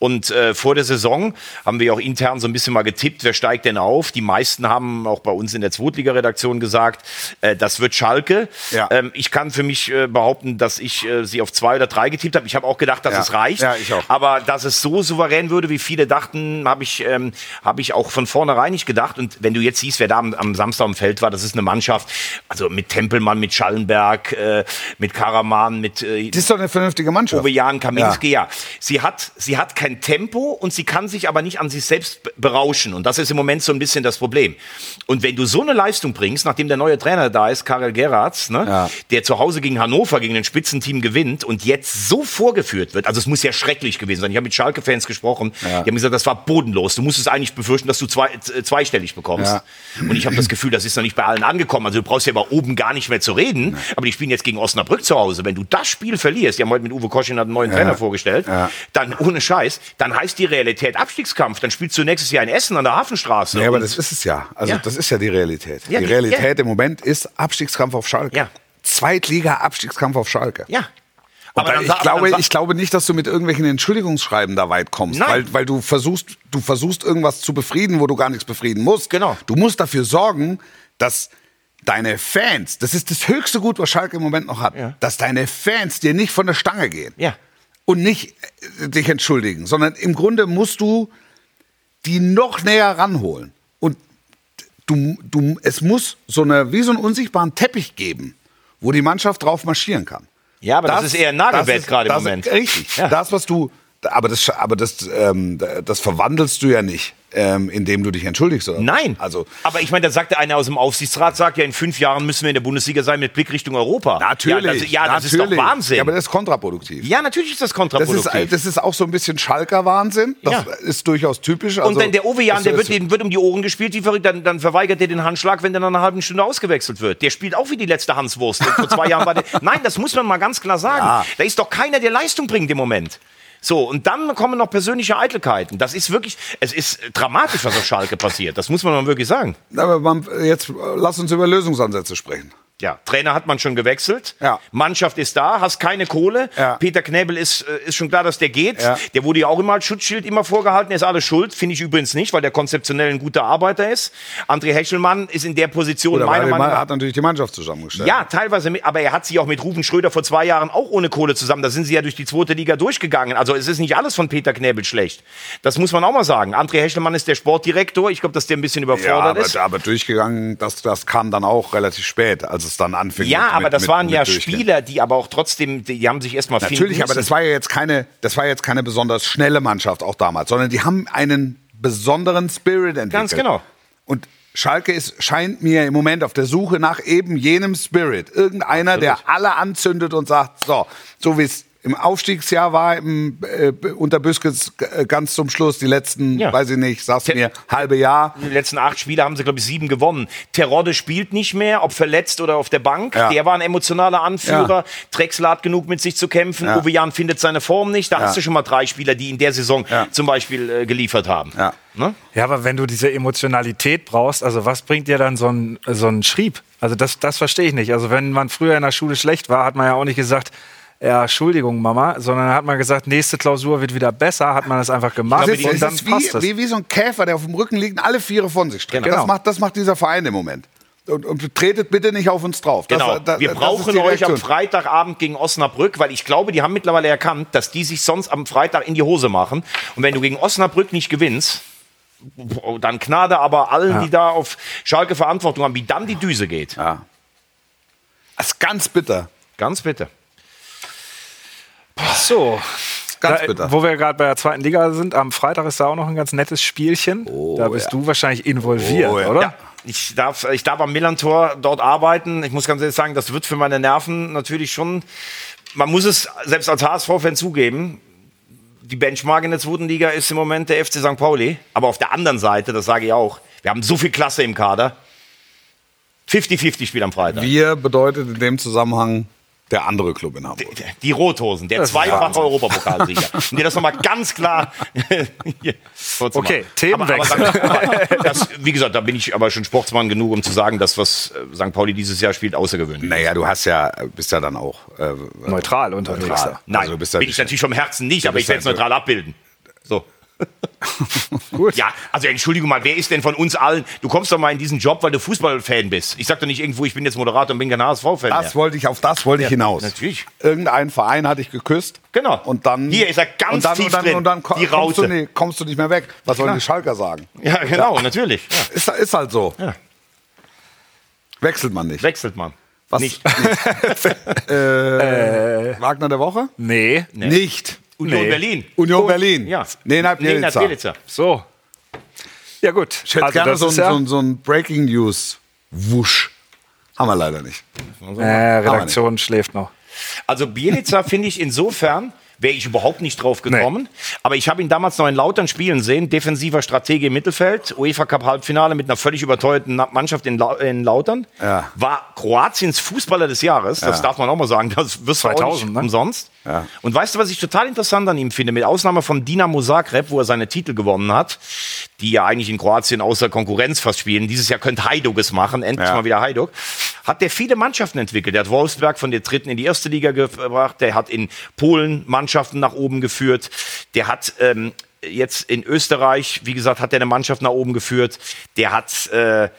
Und äh, vor der Saison haben wir auch intern so ein bisschen mal getippt, wer steigt denn auf? Die meisten haben auch bei uns in der Zweitliga-Redaktion gesagt, äh, das wird Schalke. Ja. Ähm, ich kann für mich äh, behaupten, dass ich äh, sie auf zwei oder drei getippt habe. Ich habe auch gedacht, dass Ja. es reicht. Ja, ich auch. Aber dass es so souverän würde, wie viele dachten, habe ich, ähm, hab ich auch von vornherein nicht gedacht. Und wenn du jetzt siehst, wer da am, am Samstag im Feld war, das ist eine Mannschaft, also mit Tempelmann, mit Schallenberg, äh, mit Karaman, mit äh, das ist doch eine vernünftige Mannschaft. Ovejan Kaminski, ja. Sie hat, sie hat kein Tempo und sie kann sich aber nicht an sich selbst be- berauschen. Und das ist im Moment so ein bisschen das Problem. Und wenn du so eine Leistung bringst, nachdem der neue Trainer da ist, Karel Geratz, ne, Ja. der zu Hause gegen Hannover, gegen ein Spitzenteam gewinnt und jetzt so vorgeführt wird, also es muss ja schrecklich gewesen sein. Ich habe mit Schalke-Fans gesprochen, die haben gesagt, das war bodenlos. Du musstest eigentlich befürchten, dass du zwei, zweistellig bekommst. Ja. Und ich habe das Gefühl, das ist noch nicht bei allen angekommen. Also du brauchst ja aber oben gar nicht mehr zu reden. Aber die spielen jetzt gegen Osnabrück zu Hause. Wenn du das Spiel verlierst, die haben heute mit Uwe Koschin einen neuen Trainer vorgestellt, Ja. dann ohne Scheiß, dann heißt die Realität Abstiegskampf. Dann spielst du nächstes Jahr in Essen an der Hafenstraße. Ja, aber das ist es ja. Also Ja. das ist ja die Realität. Ja, die Realität im Moment ist Abstiegskampf auf Schalke. Ja. Zweitliga-Abstiegskampf auf Schalke. ja. Aber dann ich, glaube, dann ich glaube nicht, dass du mit irgendwelchen Entschuldigungsschreiben da weit kommst, weil, weil du versuchst, du versuchst irgendwas zu befrieden, wo du gar nichts befrieden musst. Genau. Du musst dafür sorgen, dass deine Fans, das ist das höchste Gut, was Schalke im Moment noch hat, Ja. dass deine Fans dir nicht von der Stange gehen Ja. Und nicht äh, dich entschuldigen, sondern im Grunde musst du die noch näher ranholen. Und du, du, es muss so eine, wie so einen unsichtbaren Teppich geben, wo die Mannschaft drauf marschieren kann. Ja, aber das ist eher ein Nagelbett ist- gerade im das- Moment. Richtig. Ja. Das, was du, aber das, aber das, ähm, das verwandelst du ja nicht, ähm, indem du dich entschuldigst. Oder? Nein. Also, aber ich meine, da sagt der eine aus dem Aufsichtsrat, sagt ja, in fünf Jahren müssen wir in der Bundesliga sein mit Blick Richtung Europa. natürlich. Ja, das, ja, das ist doch. Wahnsinn. Ja, aber das ist kontraproduktiv. Ja, natürlich ist das Das kontraproduktiv. ist, das ist auch so ein bisschen Schalker-Wahnsinn. Das Ja. ist durchaus typisch. Also, und dann der Ovejan, der das- wird, dem wird um die Ohren gespielt, wie verrückt, dann, dann verweigert er den Handschlag, wenn der nach einer halben Stunde ausgewechselt wird. Der spielt auch wie die letzte Hanswurst. Vor zwei Jahren war der. [LAUGHS] Nein, das muss man mal ganz klar sagen. Ja. Da ist doch keiner, der Leistung bringt im Moment. So, und dann kommen noch persönliche Eitelkeiten. Das ist wirklich, es ist dramatisch, was auf Schalke passiert. Das muss man wirklich sagen. Aber man, jetzt lass uns über Lösungsansätze sprechen. Ja, Trainer hat man schon gewechselt. Ja. Mannschaft ist da, hast keine Kohle. Ja. Peter Knebel ist, äh, ist schon klar, dass der geht. Ja. Der wurde ja auch immer als Schutzschild immer vorgehalten. Er ist alles schuld. Finde ich übrigens nicht, weil der konzeptionell ein guter Arbeiter ist. André Hechelmann ist in der Position Oder meiner Meinung nach. hat natürlich die Mannschaft zusammengestellt. Ja, teilweise, aber er hat sich auch mit Rufen Schröder vor zwei Jahren auch ohne Kohle zusammen. Da sind sie ja durch die zweite Liga durchgegangen. Also es ist nicht alles von Peter Knebel schlecht. Das muss man auch mal sagen. André Hechelmann ist der Sportdirektor. Ich glaube, dass der ein bisschen Ja, überfordert aber, ist. aber durchgegangen, das, das kam dann auch relativ spät, als es dann anfing. Ja, mit- aber mit- das waren mit ja. Spieler, die aber auch trotzdem, die, haben sich erstmal Natürlich, aber das war ja jetzt keine, das war jetzt keine besonders schnelle Mannschaft auch damals, sondern die haben einen besonderen Spirit entwickelt. Ganz genau. Und Schalke ist, scheint mir im Moment auf der Suche nach eben jenem Spirit. Irgendeiner, der alle anzündet und sagt, so, so wie es im Aufstiegsjahr war, im, äh, unter Büskens äh, ganz zum Schluss, die letzten, Ja. weiß ich nicht, sag's Te- mir, halbe Jahr. Die letzten acht Spiele haben sie, glaube ich, sieben gewonnen. Terodde spielt nicht mehr, ob verletzt oder auf der Bank. Ja. Der war ein emotionaler Anführer. Ja. Drexler hat genug mit sich zu kämpfen. Ja. Uwe Jan findet seine Form nicht. Da Ja. hast du schon mal drei Spieler, die in der Saison Ja. zum Beispiel äh, geliefert haben. Ja. Ne? Ja, aber wenn du diese Emotionalität brauchst, also was bringt dir dann so ein, so ein Schrieb? Also das, das verstehe ich nicht. Also wenn man früher in der Schule schlecht war, hat man ja auch nicht gesagt, ja, Entschuldigung, Mama, sondern hat man gesagt, nächste Klausur wird wieder besser, hat man das einfach gemacht ist, und dann ist passt wie, es. wie, wie so ein Käfer, der auf dem Rücken liegt und alle Viere von sich streckt. Genau. Das, macht, das macht dieser Verein im Moment. Und, und tretet bitte nicht auf uns drauf. Das- Genau. da- Wir das ist brauchen euch am. Freitagabend gegen Osnabrück, weil ich glaube, die haben mittlerweile erkannt, dass die sich sonst am Freitag in die Hose machen. Und wenn du gegen Osnabrück nicht gewinnst, dann Gnade aber allen, die da auf Schalke Verantwortung haben, wie dann die Düse geht. Ja. Das ist ganz bitter. Ganz bitte. So. Ganz Da, bitter. Wo wir gerade bei der zweiten Liga sind, am Freitag ist da auch noch ein ganz nettes Spielchen. da bist ja. du wahrscheinlich involviert, Oh, ja. oder? Ja, ich darf, ich darf am Millantor dort arbeiten. Ich muss ganz ehrlich sagen, das wird für meine Nerven natürlich schon. Man muss es selbst als HSV-Fan zugeben. Die Benchmark in der zweiten Liga ist im Moment der FC St. Pauli. Aber auf der anderen Seite, das sage ich auch, wir haben so viel Klasse im Kader. 50-50 Spiel am Freitag. Wir bedeutet in dem Zusammenhang der andere Club in Hamburg. Die Rothosen, der zweifache. Europapokalsieger. [LAUGHS] Um dir das nochmal ganz klar. [LAUGHS] Okay, Themenwechsel. Aber, aber, aber das, wie gesagt, da bin ich aber schon Sportsmann genug, um zu sagen, dass was äh, St. Pauli dieses Jahr spielt, außergewöhnlich. Naja, du hast ja, bist ja dann auch äh, Neutral unterwegs. Nein, Also bist ja bin ich natürlich vom Herzen nicht, aber ich werde es neutral abbilden. So. [LAUGHS] Gut. Ja, also Entschuldigung mal, wer ist denn von uns allen? Du kommst doch mal in diesen Job, weil du Fußballfan bist. Ich sag doch nicht irgendwo, ich bin jetzt Moderator und bin kein HSV-Fan Das mehr. wollte ich, auf das wollte ich hinaus. natürlich. Irgendein Verein hatte ich geküsst. Genau. Und dann. Hier ist er ganz und dann, tief und dann, drin. Und dann ko- Die kommst, du nicht, kommst du nicht mehr weg. Was sollen die Schalker sagen? Ja, genau, natürlich. Ja. Ist, ist halt so. Ja. Wechselt man nicht. Wechselt man. Was? Nicht. [LAUGHS] Äh, Wagner der Woche? Nee. Nicht. Union Nee. Berlin. Union Berlin. Ja. Nenad Bielica. Bielica. So. Ja, gut. Ich hätte Also, gerne das so, ein- ja, so, ein- so ein Breaking News. Wusch. Haben wir leider nicht. äh, Redaktion schläft noch. Also Bielica finde ich insofern, wäre ich überhaupt nicht drauf gekommen. Aber ich habe ihn damals noch in Lautern spielen sehen. Defensiver Stratege im Mittelfeld. UEFA Cup Halbfinale mit einer völlig überteuerten Mannschaft in, La in Lautern. Ja. War Kroatiens Fußballer des Jahres. Das Ja. darf man auch mal sagen. Das wirst du auch 2000, nicht ne? umsonst. Ja. Und weißt du, was ich total interessant an ihm finde? Mit Ausnahme von Dinamo Zagreb, wo er seine Titel gewonnen hat, die ja eigentlich in Kroatien außer Konkurrenz fast spielen. Dieses Jahr könnte Hajduk es machen. Endlich Ja. mal wieder Hajduk. Hat der viele Mannschaften entwickelt. Der hat Wolfsberg von der dritten in die erste Liga gebracht. Der hat in Polen Mannschaften nach oben geführt. Der hat ähm, jetzt in Österreich, wie gesagt, hat er eine Mannschaft nach oben geführt. Der hat äh,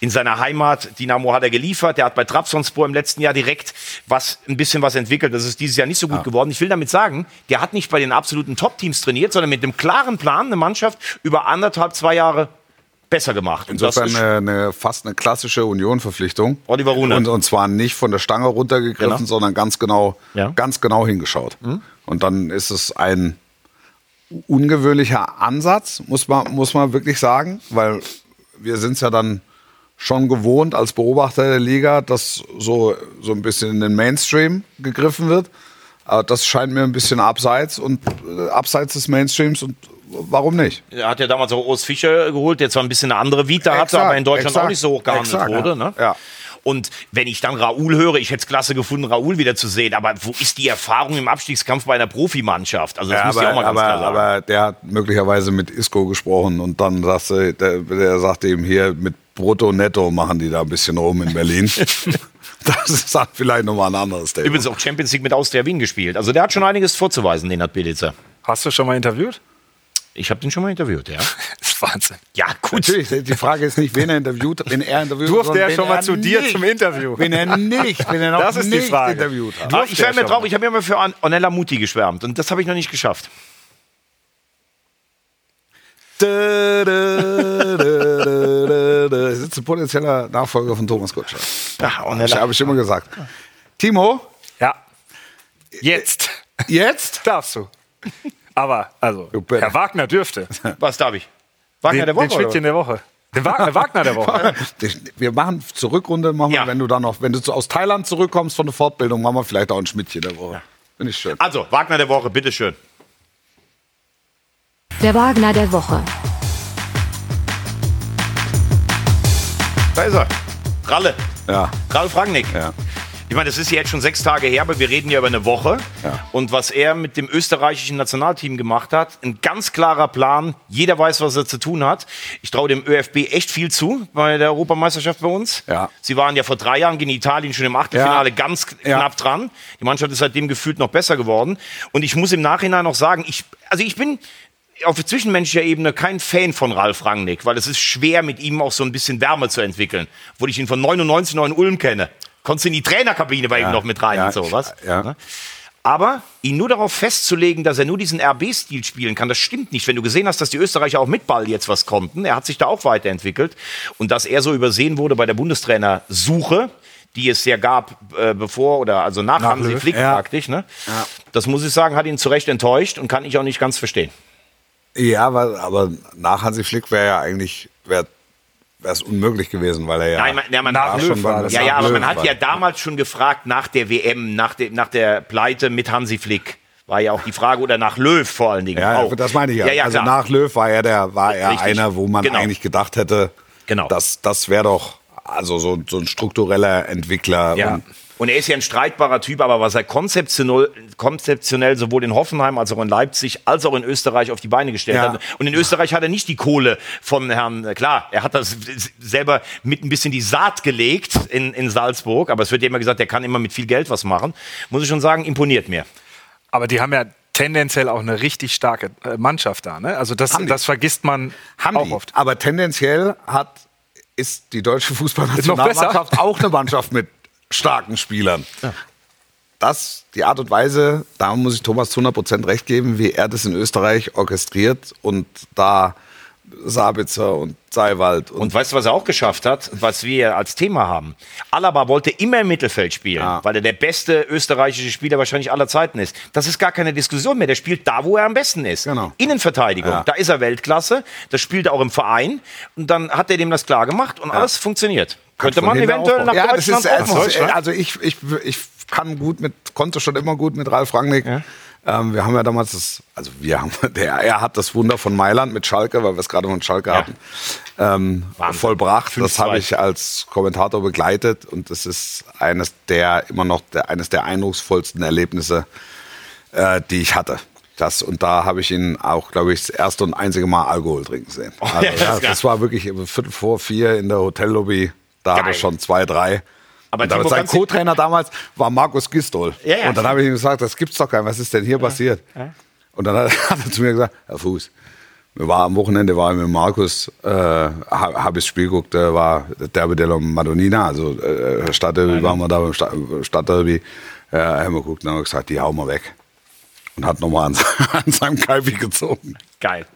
in seiner Heimat, Dynamo hat er geliefert, der hat bei Trabzonspor im letzten Jahr direkt was, ein bisschen was entwickelt. Das ist dieses Jahr nicht so gut geworden. Ich will damit sagen, der hat nicht bei den absoluten Top-Teams trainiert, sondern mit einem klaren Plan eine Mannschaft über anderthalb, zwei Jahre besser gemacht. Insofern ist eine, eine, fast eine klassische Union-Verpflichtung. Oliver Runert. Und, und zwar nicht von der Stange runtergegriffen, Genau. sondern ganz genau, Ja. ganz genau hingeschaut. Und dann ist es ein ungewöhnlicher Ansatz, muss man, muss man wirklich sagen, weil wir sind es ja dann schon gewohnt als Beobachter der Liga, dass so, so ein bisschen in den Mainstream gegriffen wird. Aber das scheint mir ein bisschen abseits und äh, abseits des Mainstreams und warum nicht? Er hat ja damals auch Urs Fischer geholt, der zwar ein bisschen eine andere Vita hatte, aber in Deutschland exakt, auch nicht so hoch gehandelt exakt, wurde. ja. Ne? Ja. Und wenn ich dann Raoul höre, ich hätte es klasse gefunden, Raoul wieder zu sehen, aber wo ist die Erfahrung im Abstiegskampf bei einer Profimannschaft? Also das muss ich auch mal ganz aber, klar sagen. aber der hat möglicherweise mit Isco gesprochen und dann sagte, der, der sagte ihm hier, mit Brutto Netto machen die da ein bisschen rum in Berlin. [LAUGHS] das ist dann vielleicht nochmal ein anderes Thema. Übrigens auch Champions League mit Austria Wien gespielt. Also der hat schon einiges vorzuweisen, den hat Belitzer. Hast du schon mal interviewt? Ich habe den schon mal interviewt, ja. Das [LAUGHS] ist Wahnsinn. Ja, gut. Natürlich, die Frage ist nicht, wen er interviewt, wen er interviewt Durfte er schon mal er zu dir nicht, zum Interview? Wen er nicht, wen er noch Das ist die nicht Frage. interviewt hat. Aber ich wäre mir traurig, ich habe immer für An- Ornella Muti geschwärmt und das habe ich noch nicht geschafft. Ist ein potenzieller Nachfolger von Thomas Gottschalk. Ach, Das habe ich immer gesagt. Timo, Ja. Jetzt jetzt? [LAUGHS] darfst du. Aber, also. Herr Wagner dürfte. Was darf ich? Wagner Den, der Woche? den der Woche. Den Wagner, [LAUGHS] Wagner der Woche. Wir machen zur Rückrunde, machen wir, Ja. wenn du dann noch, wenn du aus Thailand zurückkommst von der Fortbildung, machen wir vielleicht auch ein Schmidtchen der Woche. Finde ich schön. Also, Wagner der Woche, bitteschön. Der Wagner der Woche. Da ist er. Ralle. Ja. Ralf Rangnick. Ja. Ich meine, das ist jetzt schon sechs Tage her, aber wir reden ja über eine Woche. Ja. Und was er mit dem österreichischen Nationalteam gemacht hat, ein ganz klarer Plan. Jeder weiß, was er zu tun hat. Ich traue dem ÖFB echt viel zu bei der Europameisterschaft bei uns. Ja. Sie waren ja vor drei Jahren gegen Italien schon im Achtelfinale Ja. ganz knapp dran. Die Mannschaft ist seitdem gefühlt noch besser geworden. Und ich muss im Nachhinein noch sagen, ich, also ich bin auf zwischenmenschlicher Ebene kein Fan von Ralf Rangnick, weil es ist schwer, mit ihm auch so ein bisschen Wärme zu entwickeln. Obwohl ich ihn von 99 noch in Ulm kenne. Konntest du in die Trainerkabine bei ihm noch mit rein Ja, und sowas. ja. Ne? Aber ihn nur darauf festzulegen, dass er nur diesen RB-Stil spielen kann, das stimmt nicht. Wenn du gesehen hast, dass die Österreicher auch mit Ball jetzt was konnten, er hat sich da auch weiterentwickelt und dass er so übersehen wurde bei der Bundestrainersuche, die es ja gab, äh, bevor oder also nach, Nach Hansi Flick ja. praktisch. Ne? Das muss ich sagen, hat ihn zu Recht enttäuscht und kann ich auch nicht ganz verstehen. Ja, weil, aber nach Hansi Flick wäre ja eigentlich wäre es unmöglich gewesen, weil er ja Nein, man, ja, man, Nach ja, Löw schon war ja, nach aber Löw man hat war. ja damals schon gefragt nach der WM, nach, de, nach der Pleite mit Hansi Flick. War ja auch die Frage, oder nach Löw vor allen Dingen. Ja, auch. das meine ich ja. ja, ja also klar. nach Löw war er der, war er Richtig. einer, wo man Genau. eigentlich gedacht hätte, Genau. das, das wäre doch also so, so ein struktureller Entwickler. Ja. Und, Und er ist ja ein streitbarer Typ, aber was er konzeptionell, konzeptionell sowohl in Hoffenheim als auch in Leipzig als auch in Österreich auf die Beine gestellt Ja. hat. Und in Österreich hat er nicht die Kohle von Herrn, äh, klar, er hat das selber mit ein bisschen die Saat gelegt in, in Salzburg, aber es wird ja immer gesagt, er kann immer mit viel Geld was machen. Muss ich schon sagen, imponiert mir. Aber die haben ja tendenziell auch eine richtig starke äh, Mannschaft da. Ne? Also das, das vergisst man haben auch die. oft. Aber tendenziell hat, ist die deutsche [LAUGHS] Fußballnationalmannschaft auch eine Mannschaft mit starken Spielern. Das, die Art und Weise, da muss ich Thomas zu 100% recht geben, wie er das in Österreich orchestriert und da Sabitzer und Seiwald und, Und weißt du, was er auch geschafft hat, was wir als Thema haben? Alaba wollte immer im Mittelfeld spielen, Ja. weil er der beste österreichische Spieler wahrscheinlich aller Zeiten ist. Das ist gar keine Diskussion mehr. Der spielt da, wo er am besten ist. Genau. Innenverteidigung, Ja. da ist er Weltklasse. Das spielt er auch im Verein. Und dann hat er dem das klar gemacht und alles funktioniert. Könnte man eventuell nach ja, Deutschland das ist, es ist, Also ich, ich, ich kann gut mit, konnte schon immer gut mit Ralf Rangnick. Ähm, wir haben ja damals das, also wir haben, [LAUGHS] der, er hat das Wunder von Mailand mit Schalke, weil wir es gerade von Schalke hatten, ähm, vollbracht. Das 5-2. habe ich als Kommentator begleitet und das ist eines der immer noch der, eines der eindrucksvollsten Erlebnisse, äh, die ich hatte. Das, und da habe ich ihn auch, glaube ich, das erste und einzige Mal Alkohol trinken sehen. Also, ja, das ja, das war wirklich um Viertel vor vier in der Hotellobby. Da hat er schon zwei, drei. Aber und Timo, sein Co-Trainer damals war Markus Gistol. Ja, ja. Und dann habe ich ihm gesagt, das gibt's doch gar nicht. Was ist denn hier passiert? Und dann [LAUGHS] hat er zu mir gesagt, Herr Fuß, wir waren am Wochenende war ich mit Markus, äh, habe hab ich das Spiel geguckt, da war Derby della Madonnina, also äh, Stadtderby, waren wir da beim Stadt, Stadtderby. Ja, haben wir geguckt und haben gesagt, die hauen wir weg. Und hat nochmal an, [LAUGHS] an seinem Kalbi gezogen. Geil.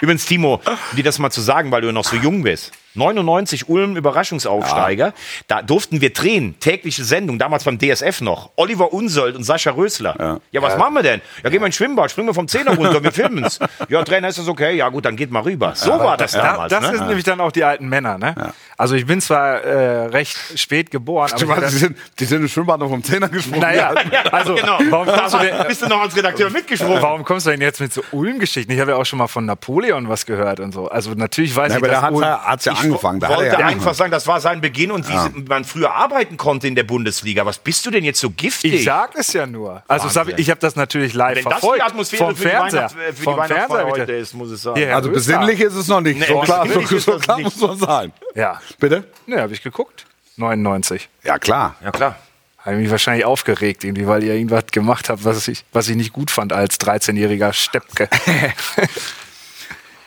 Übrigens, Timo, um dir das mal zu sagen, weil du noch so jung bist. 99 Ulm Überraschungsaufsteiger. Da durften wir drehen. Tägliche Sendung, damals beim DSF noch. Oliver Unsold und Sascha Rösler. Ja, was machen wir denn? Ja, gehen wir ins Schwimmbad, springen wir vom Zehner runter, wir filmen's. Ja, Trainer, ist das okay? Ja, gut, dann geht mal rüber. So war das Da, damals. das ne? sind nämlich dann auch die alten Männer. Ne? Also ich bin zwar äh, recht spät geboren, aber ich Die sind, die sind im Schwimmbad noch vom Zehner gesprungen. naja, also genau. warum kommst, du denn, bist du noch als Redakteur mitgesprungen. warum kommst du denn jetzt mit so Ulm-Geschichten? Ich habe ja auch schon mal von Napoleon was gehört und so. Also natürlich weiß Ja, ich, aber dass da Ulm, hat es ja Ich angefangen. Da er wollte ja einfach sagen, das war sein Beginn und wie man früher arbeiten konnte in der Bundesliga. Was bist du denn jetzt so giftig? ich sag es ja nur. Also das hab ich, habe das natürlich live Wenn das verfolgt. die Atmosphäre vom für die, Fernseher. Äh, für die vom Weihnachtsfeier Fernseher heute das- ist, muss ich sagen. Hierher Also besinnlich ist es noch nicht. Nee, so klar, [LAUGHS] so, so das klar nicht. muss man sein. Ja, Bitte? ne, habe ich geguckt. 99. Ja, klar. Ja, klar. Habe mich wahrscheinlich aufgeregt, irgendwie, weil ihr irgendwas gemacht habt, was ich, was ich nicht gut fand als 13-jähriger Steppke. [LAUGHS]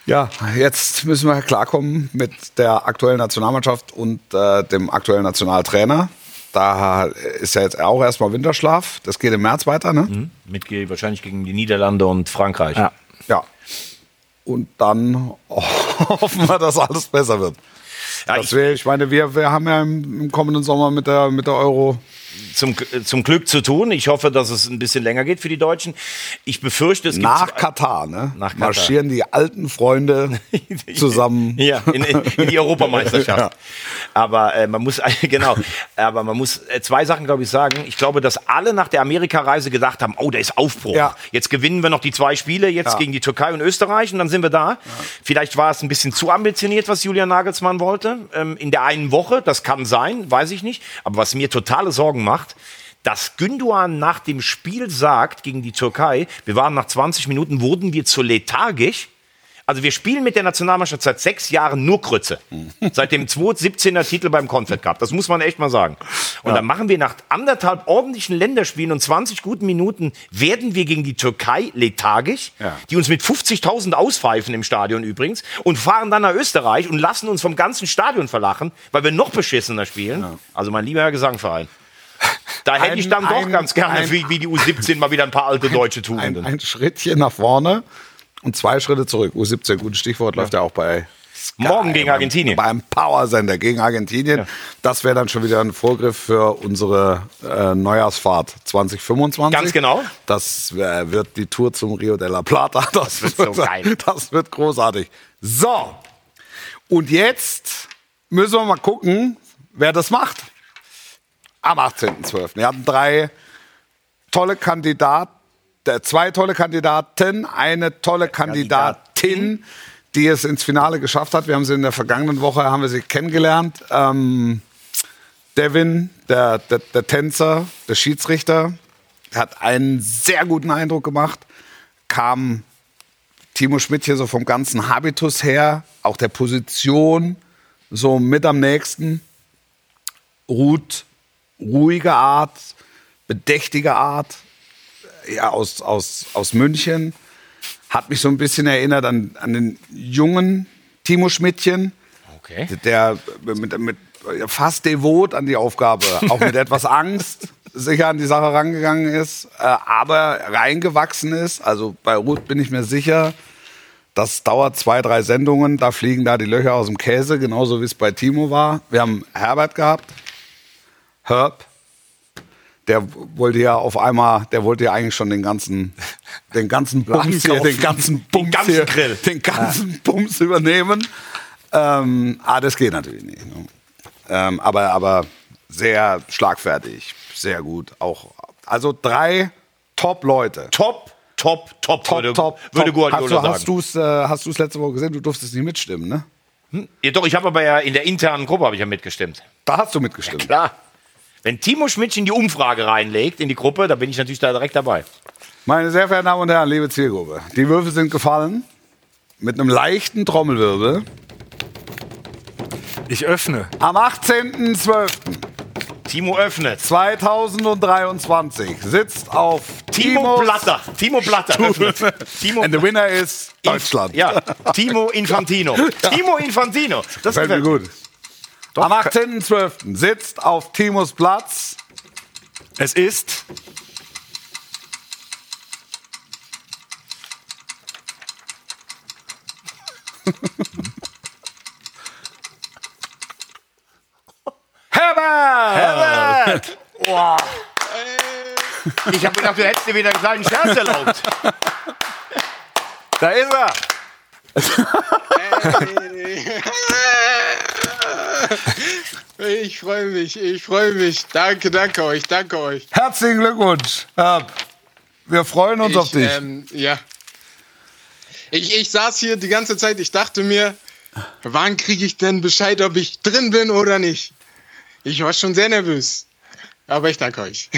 Ja, jetzt müssen wir klarkommen mit der aktuellen Nationalmannschaft und äh, dem aktuellen Nationaltrainer. Da ist ja jetzt auch erstmal Winterschlaf. Das geht im März weiter, ne? Mit, wahrscheinlich gegen die Niederlande und Frankreich. Ja. Ja. Und dann [LAUGHS] hoffen wir, dass alles besser wird. Ja, Das ich, wär, ich meine, wir, wir haben ja im, im kommenden Sommer mit der, mit der Euro zum, zum Glück zu tun. Ich hoffe, dass es ein bisschen länger geht für die Deutschen. Ich befürchte, es gibt Nach zwei- Katar, ne? Nach Katar. Marschieren die alten Freunde [LAUGHS] zusammen. Ja, in, in die Europameisterschaft. [LAUGHS] Ja. Aber äh, man muss [LAUGHS] genau, aber man muss äh, zwei Sachen, glaube ich, sagen. Ich glaube, dass alle nach der Amerikareise gedacht haben, oh, da ist Aufbruch. Ja. Jetzt gewinnen wir noch die zwei Spiele, jetzt Ja. gegen die Türkei und Österreich und dann sind wir da. Vielleicht war es ein bisschen zu ambitioniert, was Julian Nagelsmann wollte. Ähm, in der einen Woche, das kann sein, weiß ich nicht. Aber was mir totale Sorgen macht, dass Gündoğan nach dem Spiel sagt gegen die Türkei, wir waren nach 20 Minuten, wurden wir zu lethargisch. Also wir spielen mit der Nationalmannschaft seit sechs Jahren nur Krütze. [LAUGHS] Seit dem 2017er Titel beim Confed Cup. Das muss man echt mal sagen. Und dann machen wir nach anderthalb ordentlichen Länderspielen und 20 guten Minuten werden wir gegen die Türkei lethargisch, Ja. die uns mit 50.000 auspfeifen im Stadion übrigens und fahren dann nach Österreich und lassen uns vom ganzen Stadion verlachen, weil wir noch beschissener spielen. Also mein lieber Herr Gesangverein. Da hätte Ein- ich dann doch ein- ganz gerne, ein- wie, wie die U17, mal wieder ein paar alte [LAUGHS] deutsche Tugenden. ein Schrittchen nach vorne und zwei Schritte zurück. U17, gutes Stichwort, läuft ja auch bei Sky, Morgen gegen Argentinien. Beim Powersender gegen Argentinien. Das wäre dann schon wieder ein Vorgriff für unsere äh, Neujahrsfahrt 2025. Ganz genau. Das äh, wird die Tour zum Rio de la Plata. [LAUGHS] Das, wird so geil. Das wird großartig. So. Und jetzt müssen wir mal gucken, wer das macht. Am 18.12. Wir hatten drei tolle Kandidaten, äh, zwei tolle Kandidaten, eine tolle Kandidatin, die es ins Finale geschafft hat. Wir haben sie in der vergangenen Woche haben wir sie kennengelernt. Ähm, Devin, der, der, der Tänzer, der Schiedsrichter, hat einen sehr guten Eindruck gemacht. Kam Timo Schmidt hier so vom ganzen Habitus her, auch der Position, so mit am nächsten. Ruht, ruhige Art, bedächtige Art, ja, aus, aus, aus München. Hat mich so ein bisschen erinnert an, an den jungen Timo Schmidtchen, Okay. der mit, mit fast devot an die Aufgabe, auch mit [LAUGHS] etwas Angst sicher an die Sache rangegangen ist, äh, aber reingewachsen ist. Also bei Ruth bin ich mir sicher, das dauert zwei, drei Sendungen, da fliegen da die Löcher aus dem Käse, genauso wie es bei Timo war. Wir haben Herbert gehabt, Herb, der wollte ja auf einmal, der wollte ja eigentlich schon den ganzen, den ganzen [LAUGHS] Bums hier, den ganzen Bums ganzen hier, Grill. den ganzen Bums übernehmen. Ähm, ah, das geht natürlich nicht. Ne? Ähm, aber, aber sehr schlagfertig, sehr gut. Auch, also drei Top-Leute. Top, top, top, Top, würde, top, würde top. Guardiola Hast du, sagen. hast du's, äh, hast du's letzte Woche gesehen? Du durftest nicht mitstimmen, ne? Ja, doch, ich habe aber ja in der internen Gruppe habe ich ja mitgestimmt. Da hast du mitgestimmt. Klar. Wenn Timo Schmidt in die Umfrage reinlegt, in die Gruppe, da bin ich natürlich da direkt dabei. Meine sehr verehrten Damen und Herren, liebe Zielgruppe, die Würfel sind gefallen. Mit einem leichten Trommelwirbel. Ich öffne. Am 18.12. Timo öffnet. 2023 sitzt auf Timo Timos Blatter. Timo Blatter öffnet. Timo, And the winner is Deutschland. Ja, Timo Infantino. [LAUGHS] Timo Infantino. Das Gefällt mir gefällt gut. Am 18.12. sitzt auf Timos Platz Es ist [LAUGHS] Herbert! Boah. Ich habe gedacht, du hättest dir wieder einen kleinen Scherz erlaubt. Da ist er. [LAUGHS] Ich freue mich, ich freue mich. Danke, danke euch, danke euch. Herzlichen Glückwunsch. Herb. Wir freuen uns auf Ich, dich. ähm, ja. Ich, ich saß hier die ganze Zeit, ich dachte mir, wann kriege ich denn Bescheid, ob ich drin bin oder nicht? Ich war schon sehr nervös. Aber ich danke euch.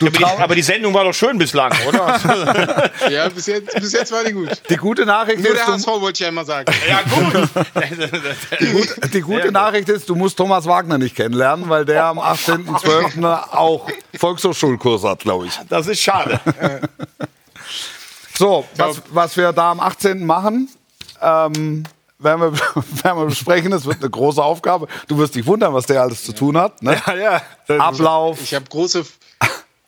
aber, die, aber die Sendung war doch schön bislang, oder? [LAUGHS] ja, bis jetzt, bis jetzt war die gut. Die gute Nachricht Nur ist, der du, HSV wollte ich ja immer sagen. ja, gut. die, [LAUGHS] gut, die gute Nachricht ist, du musst Thomas Wagner nicht kennenlernen, weil der am 18.12. auch Volkshochschulkurs hat, glaube ich. Das ist schade. [LAUGHS] So, was, was wir da am 18. machen, ähm, werden, wir, [LAUGHS] werden wir besprechen. Das wird eine große Aufgabe. Du wirst dich wundern, was der alles zu tun hat. Ne? Ja, ja. Ablauf. Ich habe große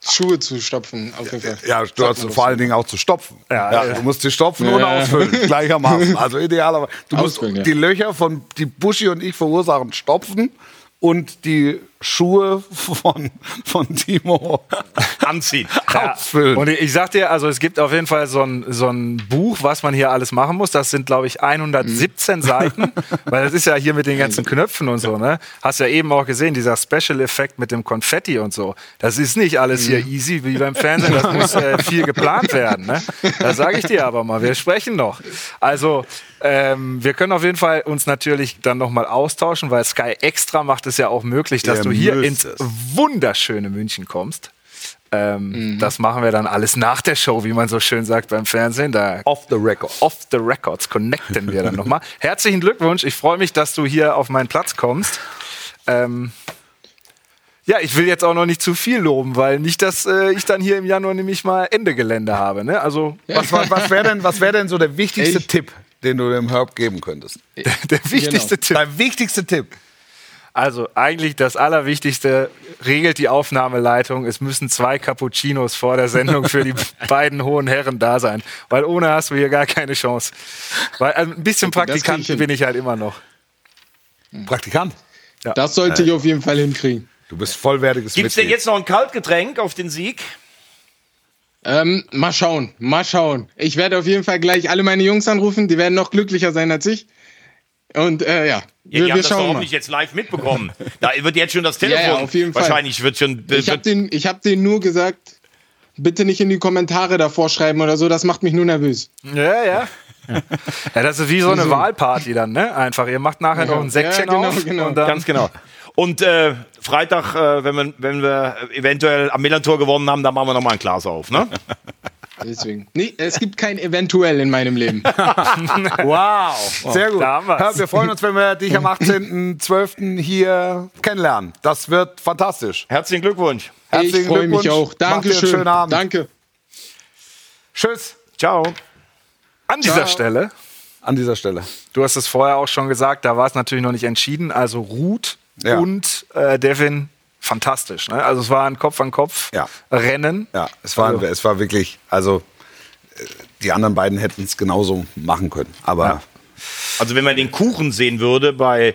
Schuhe zu stopfen, auf jeden Fall. Ja, du hast vor allen Dingen auch zu stopfen. Ja, Ja, ja. Du musst sie stopfen und ausfüllen, [LAUGHS] gleichermaßen. Also idealerweise. Du musst ja. die Löcher von die Buschi und ich verursachen stopfen und die Schuhe von, von Timo Anziehen. [LAUGHS] ausfüllen. Und ich sag dir, also es gibt auf jeden Fall so ein, so ein Buch, was man hier alles machen muss. Das sind, glaube ich, 117 Seiten. [LAUGHS] Weil das ist ja hier mit den ganzen Knöpfen und so, ne? Hast ja eben auch gesehen, dieser Special-Effekt mit dem Konfetti und so. Das ist nicht alles hier easy wie beim Fernsehen. Das muss äh, viel geplant werden, ne? Das sage ich dir aber mal. Wir sprechen noch. Also, ähm, wir können auf jeden Fall uns natürlich dann nochmal austauschen, weil Sky Extra macht es ja auch möglich, dass Ihr du hier müsst ins wunderschöne München kommst. Ähm, Das machen wir dann alles nach der Show, wie man so schön sagt beim Fernsehen. Da Off the record. off the records connecten wir dann nochmal. [LAUGHS] Herzlichen Glückwunsch. Ich freue mich, dass du hier auf meinen Platz kommst. Ähm, ja, ich will jetzt auch noch nicht zu viel loben, weil nicht, dass äh, ich dann hier im Januar nämlich mal Ende Gelände habe. Ne? Also Was, was, was wäre denn, was wär denn so der wichtigste Ich- Tipp, den du dem Herb geben könntest? der, der wichtigste Tipp. Dein wichtigster Tipp. Also eigentlich das Allerwichtigste regelt die Aufnahmeleitung. Es müssen zwei Cappuccinos vor der Sendung für die [LAUGHS] beiden hohen Herren da sein, weil ohne hast du hier gar keine Chance. Weil also ein bisschen Okay, ich Praktikant hin. bin ich halt immer noch. Praktikant. Das sollte ich auf jeden Fall hinkriegen. Du bist vollwertiges Gibt es denn jetzt noch ein Kaltgetränk auf den Sieg? Ähm, mal schauen, mal schauen. Ich werde auf jeden Fall gleich alle meine Jungs anrufen. Die werden noch glücklicher sein als ich. Und äh, ja, Ja, wir, die haben wir das doch nicht jetzt live mitbekommen. [LAUGHS] Da wird jetzt schon das Ja, Telefon. ja, auf jeden Fall. Wahrscheinlich wird schon. Ich habe den, ich hab denen nur gesagt, bitte nicht in die Kommentare davor schreiben oder so. Das macht mich nur nervös. Ja, ja. Ja, das ist wie so eine Wahlparty dann, ne? Einfach. Ihr macht nachher noch ein Säckchen Ja, genau, auf genau. und dann ganz genau. Und äh, Freitag, äh, wenn, wir, wenn wir eventuell am Millantor gewonnen haben, dann machen wir nochmal ein Glas auf. Ne? [LAUGHS] Deswegen. Nee, es gibt kein Eventuell in meinem Leben. [LAUGHS] Wow, sehr gut. Herb, wir freuen uns, wenn wir dich am 18.12. hier kennenlernen. Das wird fantastisch. Herzlichen Glückwunsch. Herzlichen ich freue mich Glückwunsch. auch. Dankeschön. schönen Abend. Danke. Tschüss. Ciao. an dieser Ciao. Stelle, An dieser Stelle. du hast es vorher auch schon gesagt, da war es natürlich noch nicht entschieden. Also Ruth Ja. und äh, Devin, fantastisch. Ne? Also es war ein Kopf an Kopf Ja. Rennen. Ja, es war, Also- es war wirklich, also äh, die anderen beiden hätten es genauso machen können. Aber Also wenn man den Kuchen sehen würde bei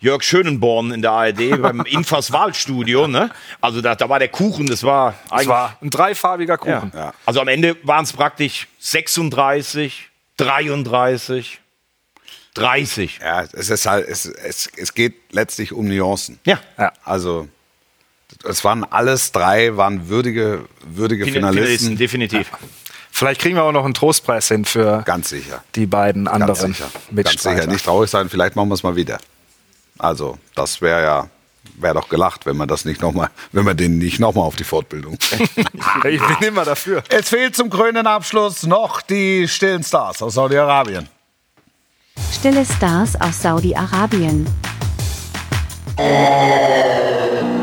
Jörg Schönenborn in der ARD, [LAUGHS] beim Infas Wahlstudio, ne? Also da, da war der Kuchen, das war Es eigentlich... war ein dreifarbiger ja. Kuchen. Ja. Also am Ende waren es praktisch 36, 33, 30. ja, es ist halt, es, es, es geht letztlich um Nuancen. Ja. Ja. Also es waren alles drei, waren würdige, würdige Finalisten. definitiv. Vielleicht kriegen wir auch noch einen Trostpreis hin für Ganz sicher. die beiden Ganz anderen sicher. Ganz sicher. Nicht traurig sein, vielleicht machen wir es mal wieder. Also, das wäre ja, wäre doch gelacht, wenn man das nicht noch mal, wenn man den nicht nochmal auf die Fortbildung. [LAUGHS] Ich bin immer dafür. es fehlt zum krönenden Abschluss noch die stillen Stars aus Saudi-Arabien. Stille Stars aus Saudi-Arabien.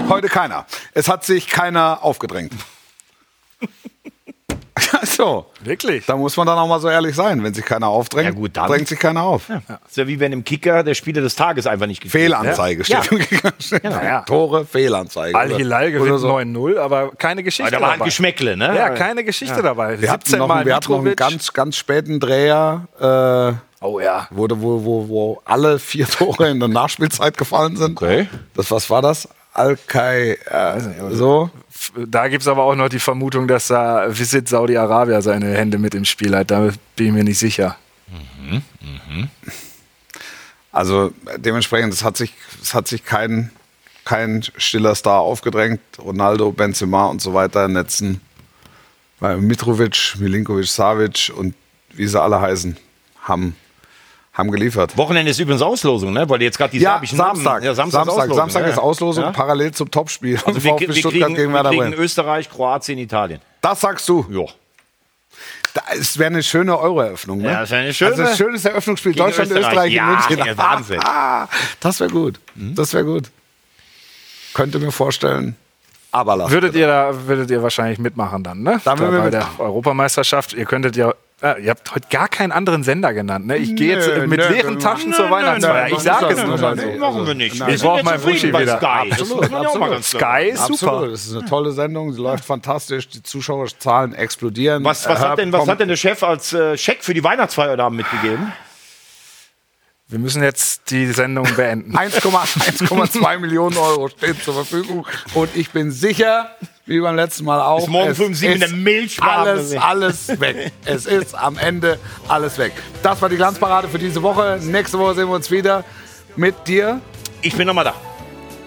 Heute keiner. Es hat sich keiner aufgedrängt. [LAUGHS] so. Wirklich? Da muss man dann auch mal so ehrlich sein. Wenn sich keiner aufdrängt, Ja, gut, dann- drängt sich keiner auf. Ist ja wie wenn im Kicker der Spieler des Tages einfach nicht gespielt Fehlanzeige Ja. steht. [LAUGHS] steht Ja. Tore, Fehlanzeige. Al-Hilal gewinnt oder so. 9-0, aber keine Geschichte Aber da war ein dabei. Geschmäckle, ne? Ja, keine Geschichte dabei. Wir hatten 17 noch, Mal wir hatten noch einen Mitrovic. ganz, ganz späten Dreher, äh, Oh ja. wo, wo, wo, wo alle vier Tore in der Nachspielzeit gefallen sind. Okay. Das, was war das? Al-Kai, äh, so. Da gibt es aber auch noch die Vermutung, dass da Visit Saudi-Arabia seine Hände mit im Spiel hat. Da bin ich mir nicht sicher. Also äh, dementsprechend, es hat sich, es hat sich kein, kein stiller Star aufgedrängt. Ronaldo, Benzema und so weiter netzen. Weil Mitrovic, Milinkovic, Savic und wie sie alle heißen, haben, haben geliefert. Wochenende ist übrigens Auslosung, ne? Weil jetzt gerade die Ja, Samstag. Namen. Ja, Samstag, Samstag, ist Samstag, Auslosung, ist. Auslosung Ja? parallel zum Topspiel. Also wir, wir, kriegen, gegen wir kriegen. Österreich, Kroatien, Italien. Das sagst du. Ja. Es wäre eine schöne Euro-Eröffnung. Ne? Ja, das wäre eine schöne. Also ein schönes Eröffnungsspiel. Gegen Deutschland, Österreich. Österreich, Ja, in München. ja, Wahnsinn. [LAUGHS] das wäre gut. Das wäre gut. Könnte mir vorstellen. Aber lass. Würdet ihr da würdet ihr wahrscheinlich mitmachen dann, ne? Da würden wir bei der mitmachen. Europameisterschaft. Ihr könntet ja. Äh, ihr habt heute gar keinen anderen Sender genannt, ne? Ich gehe jetzt Nö, mit nö, leeren Taschen nö, zur Weihnachtsfeier. Ich sage es nur mal so. Machen wir nicht. Nein. Wir Ich sind brauch ja mein bei wieder. Sky. Das klar Sky ist super. Absolut, es ist eine tolle Sendung, sie läuft fantastisch, die Zuschauerzahlen explodieren. Was, was, hat denn, was hat denn der Chef als äh, Scheck für die Weihnachtsfeier da mitgegeben? Wir müssen jetzt die Sendung beenden. [LAUGHS] 1,2 Millionen Euro stehen zur Verfügung. Und ich bin sicher, wie beim letzten Mal auch. Bis morgen es früh um sieben in ist der Milchbar. Alles, alles weg. Es ist am Ende alles weg. Das war die Glanzparade für diese Woche. Nächste Woche sehen wir uns wieder mit dir. Ich bin nochmal da.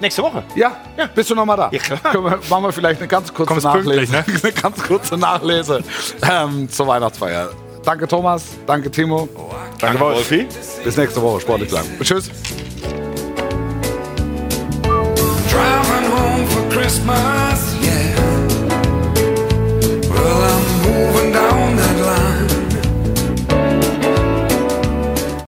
Nächste Woche. Ja, bist du noch mal da? Ja, klar. Können wir, machen wir vielleicht eine ganz kurze Kommst Nachlese. pünktlich, [LAUGHS] Eine ganz kurze Nachlese ähm, zur Weihnachtsfeier. Danke Thomas, danke Timo. Danke, Wolfi. Bis nächste Woche, sportlich bleiben. Tschüss. Driving home for Christmas.